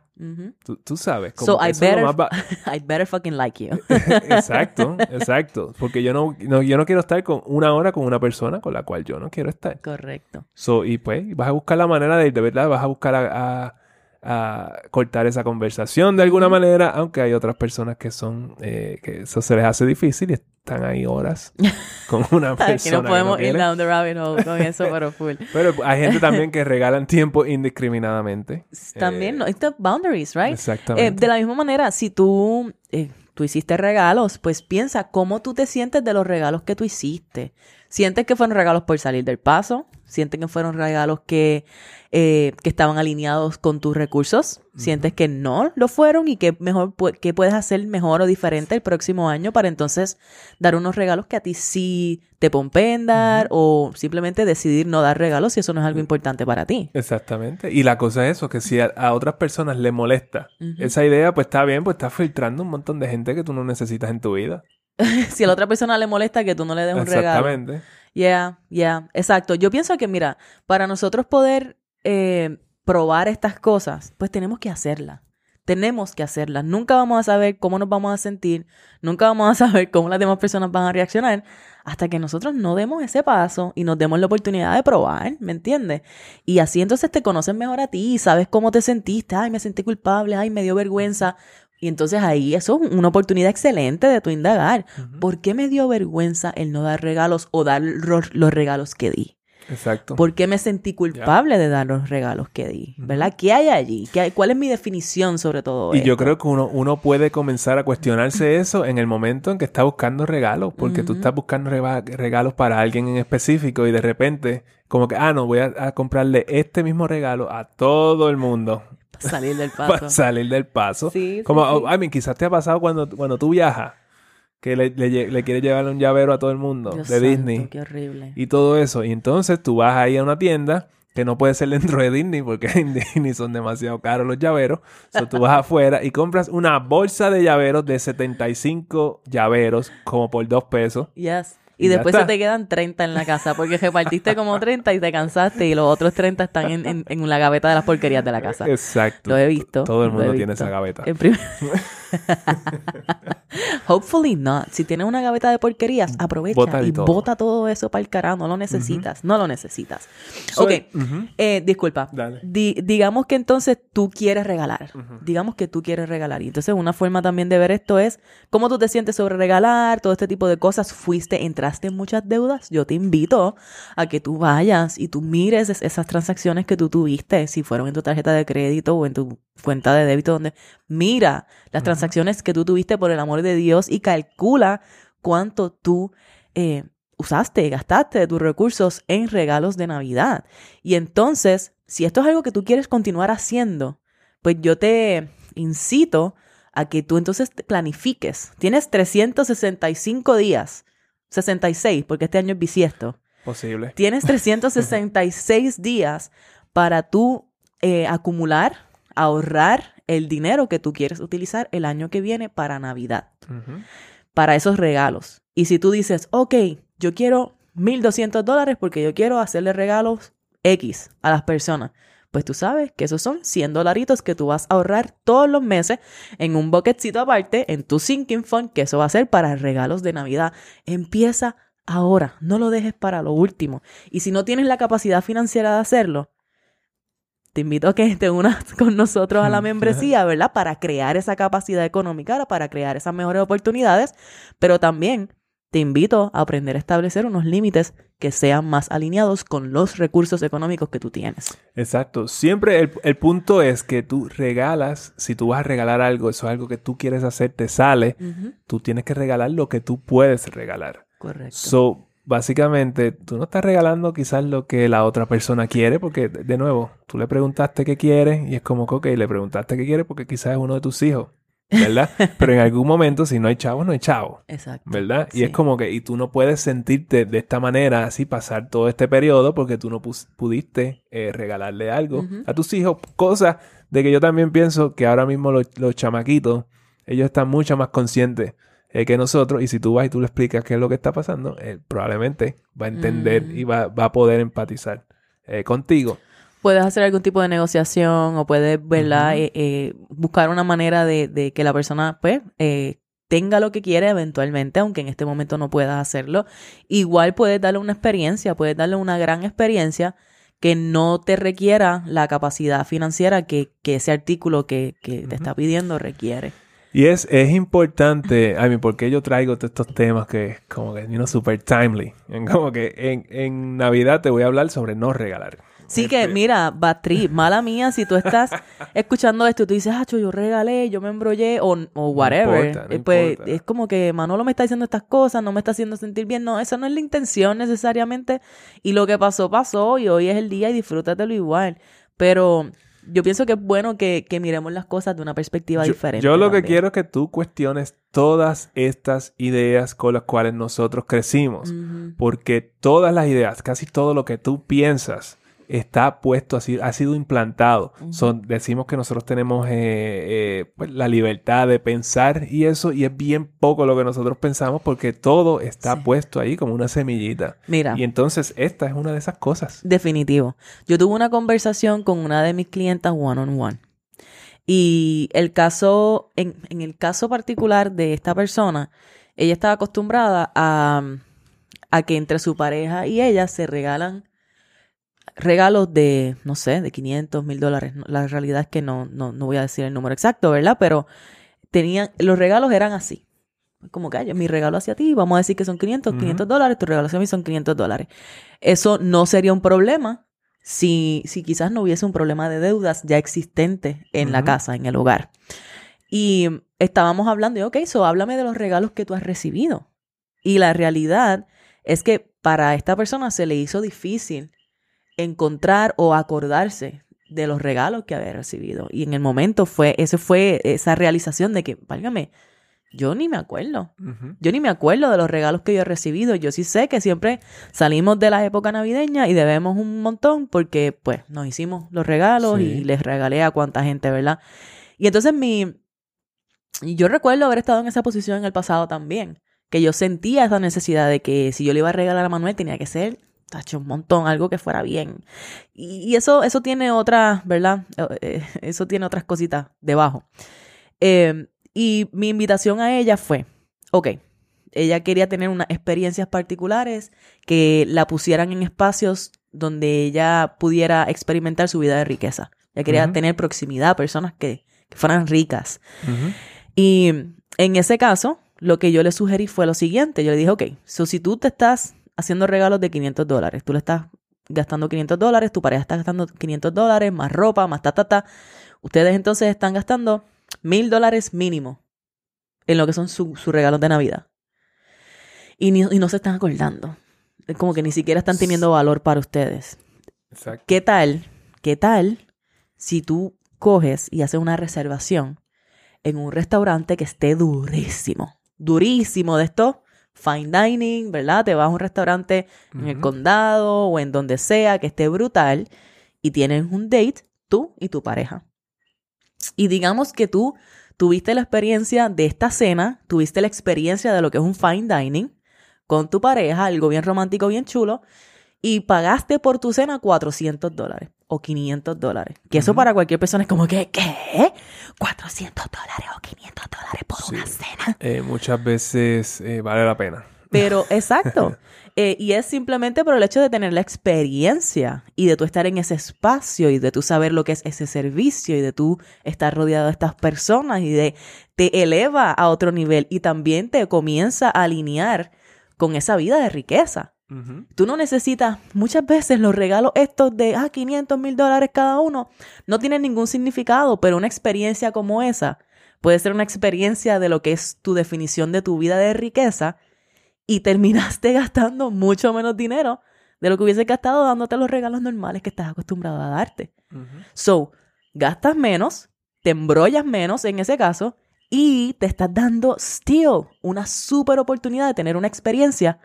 Tú, sabes. Como so I better, I better fucking like you. exacto, exacto. Porque yo no, yo no quiero estar con una hora con una persona con la cual yo no quiero estar. Correcto. So, y pues vas a buscar la manera de, de verdad, vas a buscar a a cortar esa conversación de alguna manera, aunque hay otras personas que son, eh, que eso se les hace difícil y están ahí horas con una persona. que no podemos ir down the rabbit hole con eso, pero full. pero hay gente también que regalan tiempo indiscriminadamente. También, no, it's boundaries, right? Exactamente. Eh, de la misma manera, si tú, eh, tú hiciste regalos, pues piensa cómo tú te sientes de los regalos que tú hiciste. ¿Sientes que fueron regalos por salir del paso? ¿Sientes que fueron regalos que eh, que estaban alineados con tus recursos, sientes que no lo fueron y que mejor que puedes hacer mejor o diferente el próximo año para entonces dar unos regalos que a ti sí te pompeen dar o simplemente decidir no dar regalos si eso no es algo importante para ti. Exactamente. Y la cosa es eso, que si a, otras personas le molesta esa idea, pues está bien, pues estás filtrando un montón de gente que tú no necesitas en tu vida. si a la otra persona le molesta que tú no le des un regalo. Exactamente. Yeah, yeah, exacto. Yo pienso que, mira, para nosotros poder eh, probar estas cosas, pues tenemos que hacerlas. Tenemos que hacerlas. Nunca vamos a saber cómo nos vamos a sentir, nunca vamos a saber cómo las demás personas van a reaccionar hasta que nosotros no demos ese paso y nos demos la oportunidad de probar, ¿me entiendes? Y así entonces te conocen mejor a ti, sabes cómo te sentiste, ay, me sentí culpable, ay, me dio vergüenza. Y entonces ahí eso es una oportunidad excelente de tu indagar. ¿Por qué me dio vergüenza el no dar regalos o dar los regalos que di? Exacto. ¿Por qué me sentí culpable de dar los regalos que di? ¿Verdad? ¿Qué hay allí? ¿Qué hay? ¿Cuál es mi definición sobre todo y yo creo que uno, uno puede comenzar a cuestionarse eso en el momento en que está buscando regalos, porque tú estás buscando regalos para alguien en específico y de repente, como que, ah, no, voy a, comprarle este mismo regalo a todo el mundo. Para salir del paso. para salir del paso. Sí, como, I mean, quizás te ha pasado cuando, cuando tú viajas que le, le, quiere llevar un llavero a todo el mundo de Disney. Qué horrible. Y todo eso. Y entonces tú vas ahí a una tienda que no puede ser dentro de Disney porque en Disney son demasiado caros los llaveros. Entonces tú vas afuera y compras una bolsa de llaveros de 75 llaveros como por dos pesos. Yes. Y, después se te quedan 30 en la casa porque repartiste como 30 y te cansaste y los otros 30 están en, en, en la gaveta de las porquerías de la casa. Exacto. Lo he visto. Todo el mundo tiene esa gaveta. Hopefully not. Si tienes una gaveta de porquerías, aprovecha y bota todo eso para el carajo. No lo necesitas. No lo necesitas. ok. Eh, disculpa. digamos que entonces tú quieres regalar. Digamos que tú quieres regalar. Y entonces una forma también de ver esto es cómo tú te sientes sobre regalar, todo este tipo de cosas. Fuiste, entraste en muchas deudas. Yo te invito a que tú vayas y tú mires esas transacciones que tú tuviste, si fueron en tu tarjeta de crédito o en tu cuenta de débito, donde mira las transacciones que tú tuviste por el amor de Dios y calcula cuánto tú eh, usaste, gastaste de tus recursos en regalos de Navidad. Y entonces, si esto es algo que tú quieres continuar haciendo, pues yo te incito a que tú entonces planifiques. Tienes 365 días, 66, porque este año es bisiesto. Posible. Tienes 366 días para tú eh, acumular ahorrar el dinero que tú quieres utilizar el año que viene para Navidad, para esos regalos. Y si tú dices, ok, yo quiero 1.200 dólares porque yo quiero hacerle regalos X a las personas, pues tú sabes que esos son 100 dolaritos que tú vas a ahorrar todos los meses en un bucketcito aparte, en tu sinking fund, que eso va a ser para regalos de Navidad. Empieza ahora, no lo dejes para lo último. Y si no tienes la capacidad financiera de hacerlo, te invito a que te unas con nosotros a la membresía, ¿verdad? Para crear esa capacidad económica, para crear esas mejores oportunidades, pero también te invito a aprender a establecer unos límites que sean más alineados con los recursos económicos que tú tienes. Exacto. Siempre el, punto es que tú regalas, si tú vas a regalar algo, eso es algo que tú quieres hacer, te sale, tú tienes que regalar lo que tú puedes regalar. Correcto. So, básicamente, tú no estás regalando quizás lo que la otra persona quiere, porque, de nuevo, tú le preguntaste qué quiere y es como que, ok, le preguntaste qué quiere porque quizás es uno de tus hijos. ¿verdad? Pero en algún momento, si no hay chavo, no hay chavo. Exacto. ¿Verdad? Y es como que, y tú no puedes sentirte de esta manera, así pasar todo este periodo, porque tú no pudiste eh, regalarle algo a tus hijos. Cosa de que yo también pienso que ahora mismo los, chamaquitos, ellos están mucho más conscientes eh, que nosotros. Y si tú vas y tú le explicas qué es lo que está pasando, él probablemente va a entender y va, va, a poder empatizar eh, contigo puedes hacer algún tipo de negociación o puedes, ¿verdad? Eh, eh, buscar una manera de, que la persona, pues, eh, tenga lo que quiere eventualmente, aunque en este momento no puedas hacerlo. Igual puedes darle una experiencia, puedes darle una gran experiencia que no te requiera la capacidad financiera que, ese artículo que, te está pidiendo requiere. Y es, es importante, a mí, porque yo traigo estos temas que como que, you super timely. Como que en, en Navidad te voy a hablar sobre no regalar. Sí que, mira, Batri, mala mía, si tú estás escuchando esto y tú dices, ah, yo regalé, yo me embrollé o, o whatever, eh, pues es como que Manolo me está diciendo estas cosas, no me está haciendo sentir bien. No, esa no es la intención necesariamente. Y lo que pasó, pasó y hoy es el día y disfrútatelo igual. Pero yo pienso que es bueno que, miremos las cosas de una perspectiva diferente. Yo lo que quiero es que tú cuestiones todas estas ideas con las cuales nosotros crecimos. Porque todas las ideas, casi todo lo que tú piensas, está puesto, así, ha sido implantado. Son, decimos que nosotros tenemos eh, eh, pues, la libertad de pensar y eso, y es bien poco lo que nosotros pensamos porque todo está puesto ahí como una semillita. Mira. Y entonces esta es una de esas cosas. Definitivo. Yo tuve una conversación con una de mis clientas one on one. Y el caso, en, en el caso particular de esta persona, ella estaba acostumbrada a, a que entre su pareja y ella se regalan regalos de, no sé, de 500, mil dólares. La realidad es que no, no, no voy a decir el número exacto, ¿verdad? Pero tenían, los regalos eran así. Como que, mi regalo hacia ti, vamos a decir que son 500, 500 dólares, tu regalo hacia mí son 500 dólares. Eso no sería un problema si, si quizás no hubiese un problema de deudas ya existente en la casa, en el hogar. Y estábamos hablando, y ok, so háblame de los regalos que tú has recibido. Y la realidad es que para esta persona se le hizo difícil encontrar o acordarse de los regalos que había recibido. Y en el momento fue, ese fue esa realización de que, válgame, yo ni me acuerdo. Yo ni me acuerdo de los regalos que yo he recibido. Yo sí sé que siempre salimos de la época navideña y debemos un montón porque, pues, nos hicimos los regalos y les regalé a cuánta gente, ¿verdad? Y entonces mi... Yo recuerdo haber estado en esa posición en el pasado también, que yo sentía esa necesidad de que si yo le iba a regalar a Manuel tenía que ser tacho, un montón, algo que fuera bien. Y, eso, eso tiene otras, ¿verdad? Eh, eh, eso tiene otras cositas debajo. Em, y mi invitación a ella fue, ok, ella quería tener unas experiencias particulares que la pusieran en espacios donde ella pudiera experimentar su vida de riqueza. Ella quería tener proximidad a personas que, fueran ricas. Y en ese caso, lo que yo le sugerí fue lo siguiente. Yo le dije, ok, so si tú te estás haciendo regalos de 500 dólares. Tú le estás gastando 500 dólares, tu pareja está gastando 500 dólares, más ropa, más ta, ta, ta. Ustedes entonces están gastando mil dólares mínimo en lo que son sus regalos de Navidad. Y, no se están acordando. Como que ni siquiera están teniendo valor para ustedes. Exacto. ¿Qué tal? ¿Qué tal si tú coges y haces una reservación en un restaurante que esté durísimo? Durísimo de esto fine dining, ¿verdad? Te vas a un restaurante en el condado o en donde sea que esté brutal y tienes un date tú y tu pareja. Y digamos que tú tuviste la experiencia de esta cena, tuviste la experiencia de lo que es un fine dining con tu pareja, algo bien romántico, bien chulo, y pagaste por tu cena 400 dólares. O 500 dólares. Que eso para cualquier persona es como que, ¿qué? 400 dólares o 500 dólares por una cena. Eh, muchas veces eh, vale la pena. Pero, exacto. Eh, y es simplemente por el hecho de tener la experiencia y de tú estar en ese espacio y de tú saber lo que es ese servicio y de tú estar rodeado de estas personas y de te eleva a otro nivel y también te comienza a alinear con esa vida de riqueza. Tú no necesitas, muchas veces los regalos estos de, ah, 500 mil dólares cada uno, no tienen ningún significado, pero una experiencia como esa puede ser una experiencia de lo que es tu definición de tu vida de riqueza y terminaste gastando mucho menos dinero de lo que hubiese gastado dándote los regalos normales que estás acostumbrado a darte. So, gastas menos, te embrollas menos en ese caso y te estás dando still una super oportunidad de tener una experiencia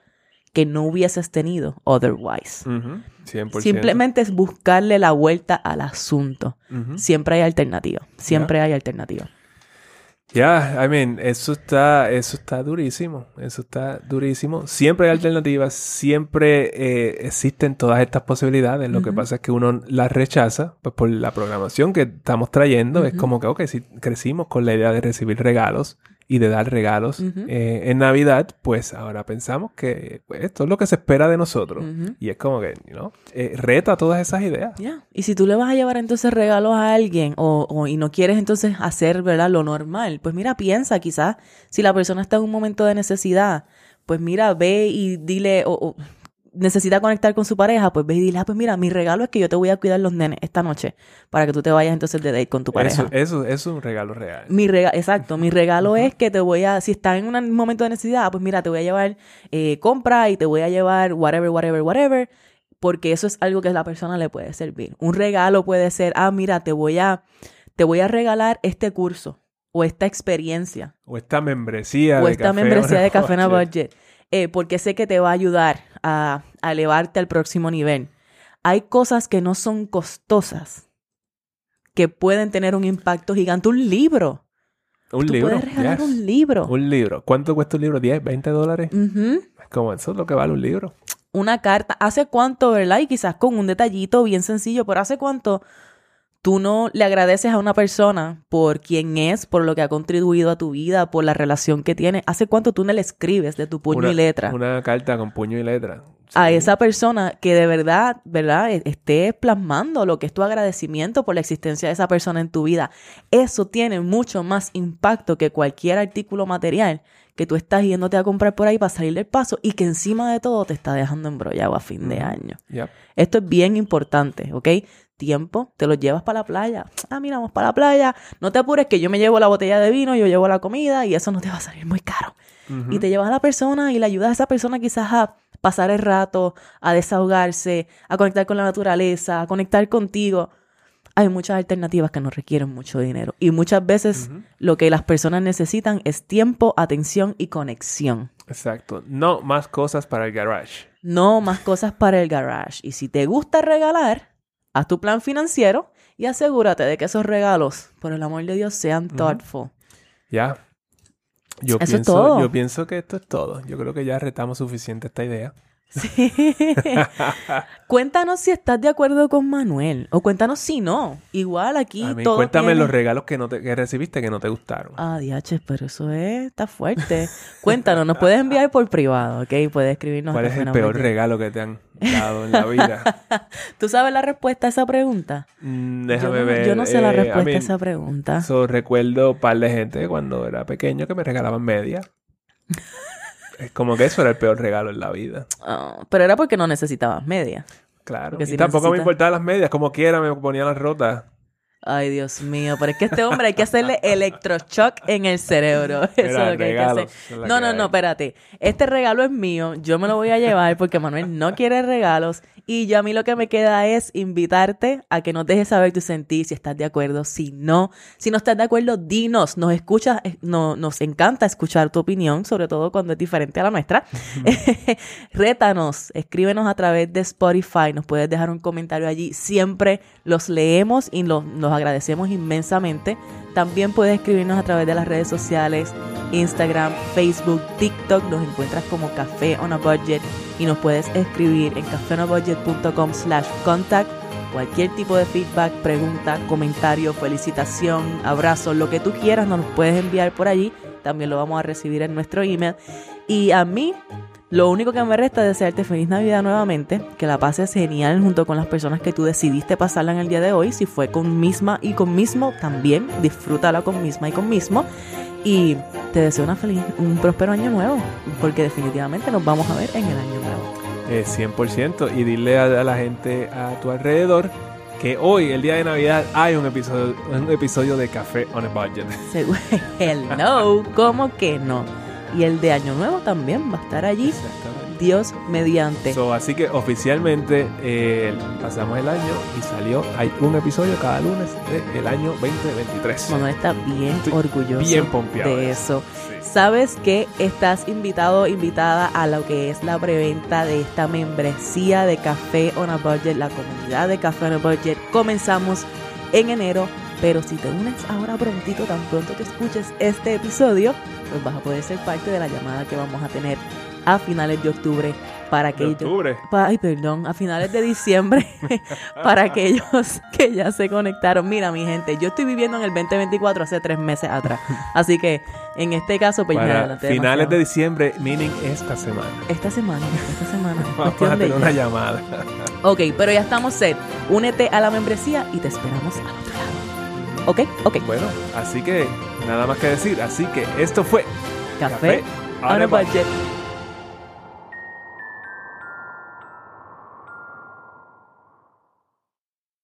que no hubieses tenido otherwise. Simplemente es buscarle la vuelta al asunto. Siempre hay alternativa. Siempre hay alternativa. Ya, I mean, eso está, eso está durísimo. Eso está durísimo. Siempre hay alternativas, siempre eh, existen todas estas posibilidades. Lo que pasa es que uno las rechaza, pues por la programación que estamos trayendo. Es como que, ok, si crecimos con la idea de recibir regalos y de dar regalos eh, en Navidad, pues ahora pensamos que pues, esto es lo que se espera de nosotros. Y es como que, ¿no? Eh, reta todas esas ideas. Ya. Y si tú le vas a llevar entonces regalos a alguien o, y no quieres entonces hacer, ¿verdad? Lo normal, pues mira, piensa, quizás si la persona está en un momento de necesidad, pues mira, ve y dile, o, necesita conectar con su pareja, pues ve y dile, ah, pues mira, mi regalo es que yo te voy a cuidar los nenes esta noche para que tú te vayas entonces de date con tu pareja. Eso, eso, es un regalo real. Mi regalo, exacto, mi regalo es que te voy a, si estás en un momento de necesidad, pues mira, te voy a llevar eh, compra y te voy a llevar whatever, whatever, whatever, porque eso es algo que a la persona le puede servir. Un regalo puede ser, ah, mira, te voy a, te voy a regalar este curso o esta experiencia. O esta membresía o esta membresía de Café Budget. Eh, porque sé que te va a ayudar a, elevarte al próximo nivel. Hay cosas que no son costosas, que pueden tener un impacto gigante. Un libro. Un libro. Puedes regalar un libro. Un libro. ¿Cuánto cuesta un libro? ¿10, 20 dólares? Como eso es lo que vale un libro. Una carta. ¿Hace cuánto, verdad? Y quizás con un detallito bien sencillo, pero ¿hace cuánto tú no le agradeces a una persona por quién es, por lo que ha contribuido a tu vida, por la relación que tiene. ¿Hace cuánto tú no le escribes de tu puño y letra? Una carta con puño y letra. A esa persona que de verdad, ¿verdad? E, esté plasmando lo que es tu agradecimiento por la existencia de esa persona en tu vida. Eso tiene mucho más impacto que cualquier artículo material que tú estás yéndote a comprar por ahí para salir del paso y que encima de todo te está dejando embrollado a fin de año. Esto es bien importante, ¿ok? Tiempo, te lo llevas para la playa. Ah, mira, vamos para la playa. No te apures que yo me llevo la botella de vino, yo llevo la comida y eso no te va a salir muy caro. Y te llevas a la persona y le ayudas a esa persona quizás a pasar el rato, a desahogarse, a conectar con la naturaleza, a conectar contigo. Hay muchas alternativas que no requieren mucho dinero. Y muchas veces lo que las personas necesitan es tiempo, atención y conexión. Exacto. No más cosas para el garage. No más cosas para el garage. Y si te gusta regalar, haz tu plan financiero y asegúrate de que esos regalos, por el amor de Dios, sean thoughtful. Ya. Yo, pienso, yo pienso que esto es todo. Yo creo que ya retamos suficiente esta idea. Sí. cuéntanos si estás de acuerdo con Manuel. O cuéntanos si no. Igual aquí A Cuéntame los regalos que, no te, que recibiste que no te gustaron. Ah, diaches, pero eso es, está fuerte. cuéntanos, nos puedes enviar por privado, ¿ok? Puedes escribirnos. ¿Cuál es el peor regalo que te han dado en la vida? ¿Tú sabes la respuesta a esa pregunta? Mm, déjame ver. Yo no sé la eh, respuesta a, esa pregunta. So, recuerdo un par de gente cuando era pequeño que me regalaban media. Es como que eso era el peor regalo en la vida. Ah, pero era porque no necesitabas media. Claro. y tampoco me importaban las medias, como quiera me ponía las rotas. Ay, Dios mío, pero es que este hombre hay que hacerle electroshock en el cerebro. Eso es lo que hay que hacer. No, no, no, espérate. Este regalo es mío, yo me lo voy a llevar porque Manuel no quiere regalos y yo a mí lo que me queda es invitarte a que nos dejes saber tu sentir, si estás de acuerdo, si no. Si no estás de acuerdo, dinos, nos escuchas, eh, no, nos encanta escuchar tu opinión, sobre todo cuando es diferente a la nuestra. Rétanos, escríbenos a través de Spotify, nos puedes dejar un comentario allí, siempre los leemos y los agradecemos inmensamente. También puedes escribirnos a través de las redes sociales, Instagram, Facebook, TikTok. Nos encuentras como Café on a Budget y nos puedes escribir en cafeonabudget.com slash contact Cualquier tipo de feedback, pregunta, comentario, felicitación, abrazo, lo que tú quieras, nos lo puedes enviar por allí. También lo vamos a recibir en nuestro email. Y a mí, lo único que me resta es desearte feliz Navidad nuevamente, que la pases genial junto con las personas que tú decidiste pasarla en el día de hoy. Si fue con misma y con mismo, también disfrútala con misma y con mismo. Y te deseo una feliz, un próspero año nuevo, porque definitivamente nos vamos a ver en el año nuevo. Eh, 100%. Y dile a, a la gente a tu alrededor que hoy, el día de Navidad, hay un episodio, un episodio de Café on a Budget. Hello, ¿cómo que no? Y el de año nuevo también va a estar allí, Exactamente. Dios mediante. So, así que oficialmente eh, pasamos el año y salió, hay un episodio cada lunes del año 2023. Manuel está bien Estoy orgulloso bien pompeado de de eso. Sí. Sabes que estás invitado, invitada a lo que es la preventa de esta membresía de Café on a Budget, la comunidad de Café on a Budget. Comenzamos en enero, pero si te unes ahora prontito, tan pronto que escuches este episodio, pues vas a poder ser parte de la llamada que vamos a tener a finales de octubre para aquellos octubre. Pa- Ay, perdón, a finales de diciembre para aquellos que ya se conectaron. Mira, mi gente, yo estoy viviendo en el 2024 hace tres meses atrás. Así que en este caso, pues ya Para adelanté finales de diciembre, meaning esta semana. Esta semana, esta semana. Vamos a tener una llamada. Ok, pero ya estamos set. Únete a la membresía y te esperamos al otro lado. Ok, ok. Bueno, así que nada más que decir. Así que esto fue Café, on on a a Budget. budget.